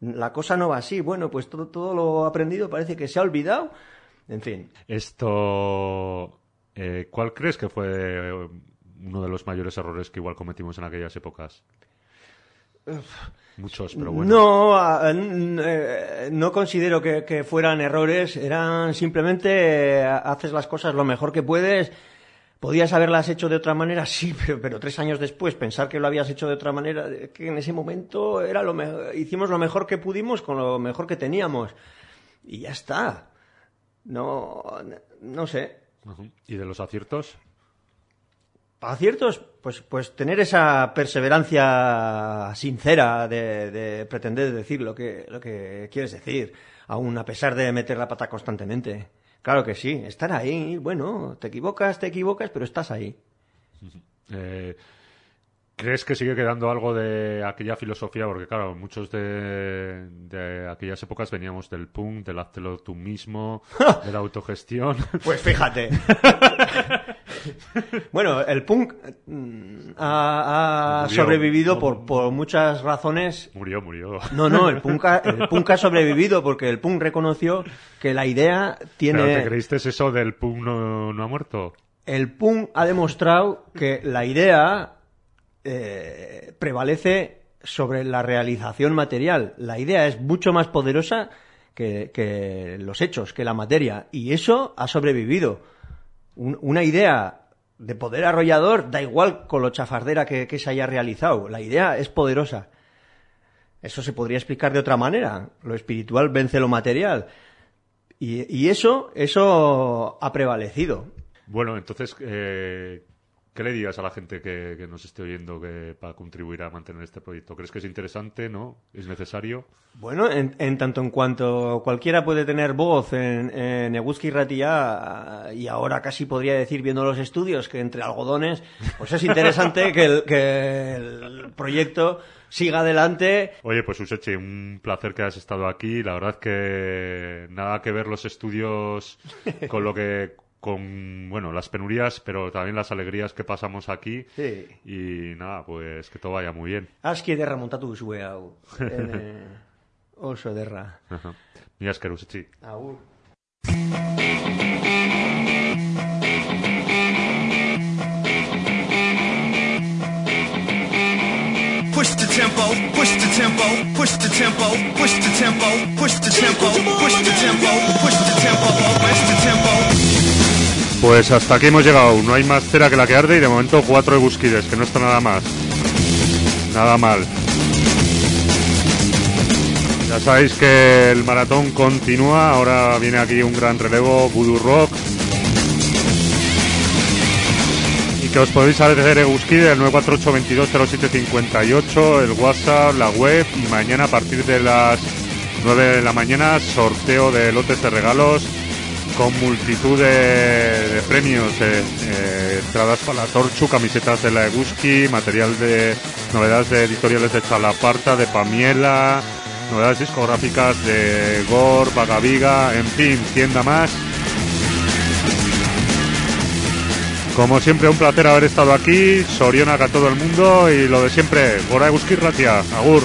La cosa no va así. Bueno, pues todo, todo lo aprendido parece que se ha olvidado. En fin. Esto, eh, ¿cuál crees que fue eh, uno de los mayores errores que igual cometimos en aquellas épocas? Muchos, pero bueno. No, eh, no considero que, que fueran errores, eran simplemente eh, haces las cosas lo mejor que puedes. ¿Podías haberlas hecho de otra manera? Sí, pero, pero tres años después pensar que lo habías hecho de otra manera, que en ese momento era lo hicimos lo mejor que pudimos con lo mejor que teníamos. Y ya está. No, no sé. ¿Y de los aciertos? Aciertos, pues, pues tener esa perseverancia sincera de, de pretender decir lo que, lo que quieres decir, aun a pesar de meter la pata constantemente. Claro que sí, estar ahí, bueno, te equivocas, te equivocas, pero estás ahí. Eh, ¿Crees que sigue quedando algo de aquella filosofía? Porque claro, muchos de, de aquellas épocas veníamos del punk, del háztelo tú mismo, de la autogestión. Pues fíjate. bueno, el punk mm, ha, ha Murió. sobrevivido por, por muchas razones Murió, murió. No, no, el punk, ha, el punk ha sobrevivido porque el punk reconoció que la idea ¿Pero te tiene... creíste eso del punk no, no ha muerto? El punk ha demostrado que la idea eh, prevalece sobre la realización material. La idea es mucho más poderosa que, que los hechos, que la materia. Y eso ha sobrevivido. Un- una idea de poder arrollador da igual con lo chafardera que, que se haya realizado. La idea es poderosa. Eso se podría explicar de otra manera. Lo espiritual vence lo material. Y, y eso, eso ha prevalecido. Bueno, entonces, eh, ¿qué le digas a la gente que, que nos esté oyendo que para contribuir a mantener este proyecto? ¿Crees que es interesante? ¿No? ¿Es necesario? Bueno, en, en tanto en cuanto cualquiera puede tener voz en, en Eguski Ratia y ahora casi podría decir viendo los estudios que entre algodones, pues es interesante que el, que el proyecto siga adelante. Oye, pues Usechi, un placer que has estado aquí. La verdad que nada que ver los estudios con lo que con bueno las penurias, pero también las alegrías que pasamos aquí. Sí. Y nada, pues que todo vaya muy bien. Aski ederra montatu duzue hau. Ene, oso ederra. Ajá. Mila esker, Usechi. Agur. Push the tempo, push the tempo, push the tempo, push the tempo, push the tempo, push the tempo, push the tempo, push the tempo. Pues hasta aquí hemos llegado. No hay más cera que la que arde y de momento cuatro egusquides, que no está nada más. Nada mal. Ya sabéis que el maratón continúa. Ahora viene aquí un gran relevo, Voodoo Rock. Y que os podéis hacer Egusquide el 948-220758, el WhatsApp, la web. Y mañana a partir de las 9 de la mañana, sorteo de lotes de regalos con multitud de, premios, eh, eh, entradas para la Torchu, camisetas de la Eguski, material de novedades de editoriales de Chalaparta, de Pamiela, novedades discográficas de Gore, Vagaviga, en fin, tienda más. Como siempre, un placer haber estado aquí. Sorionak a todo el mundo y lo de siempre, Gora Eguski Ratia, Agur.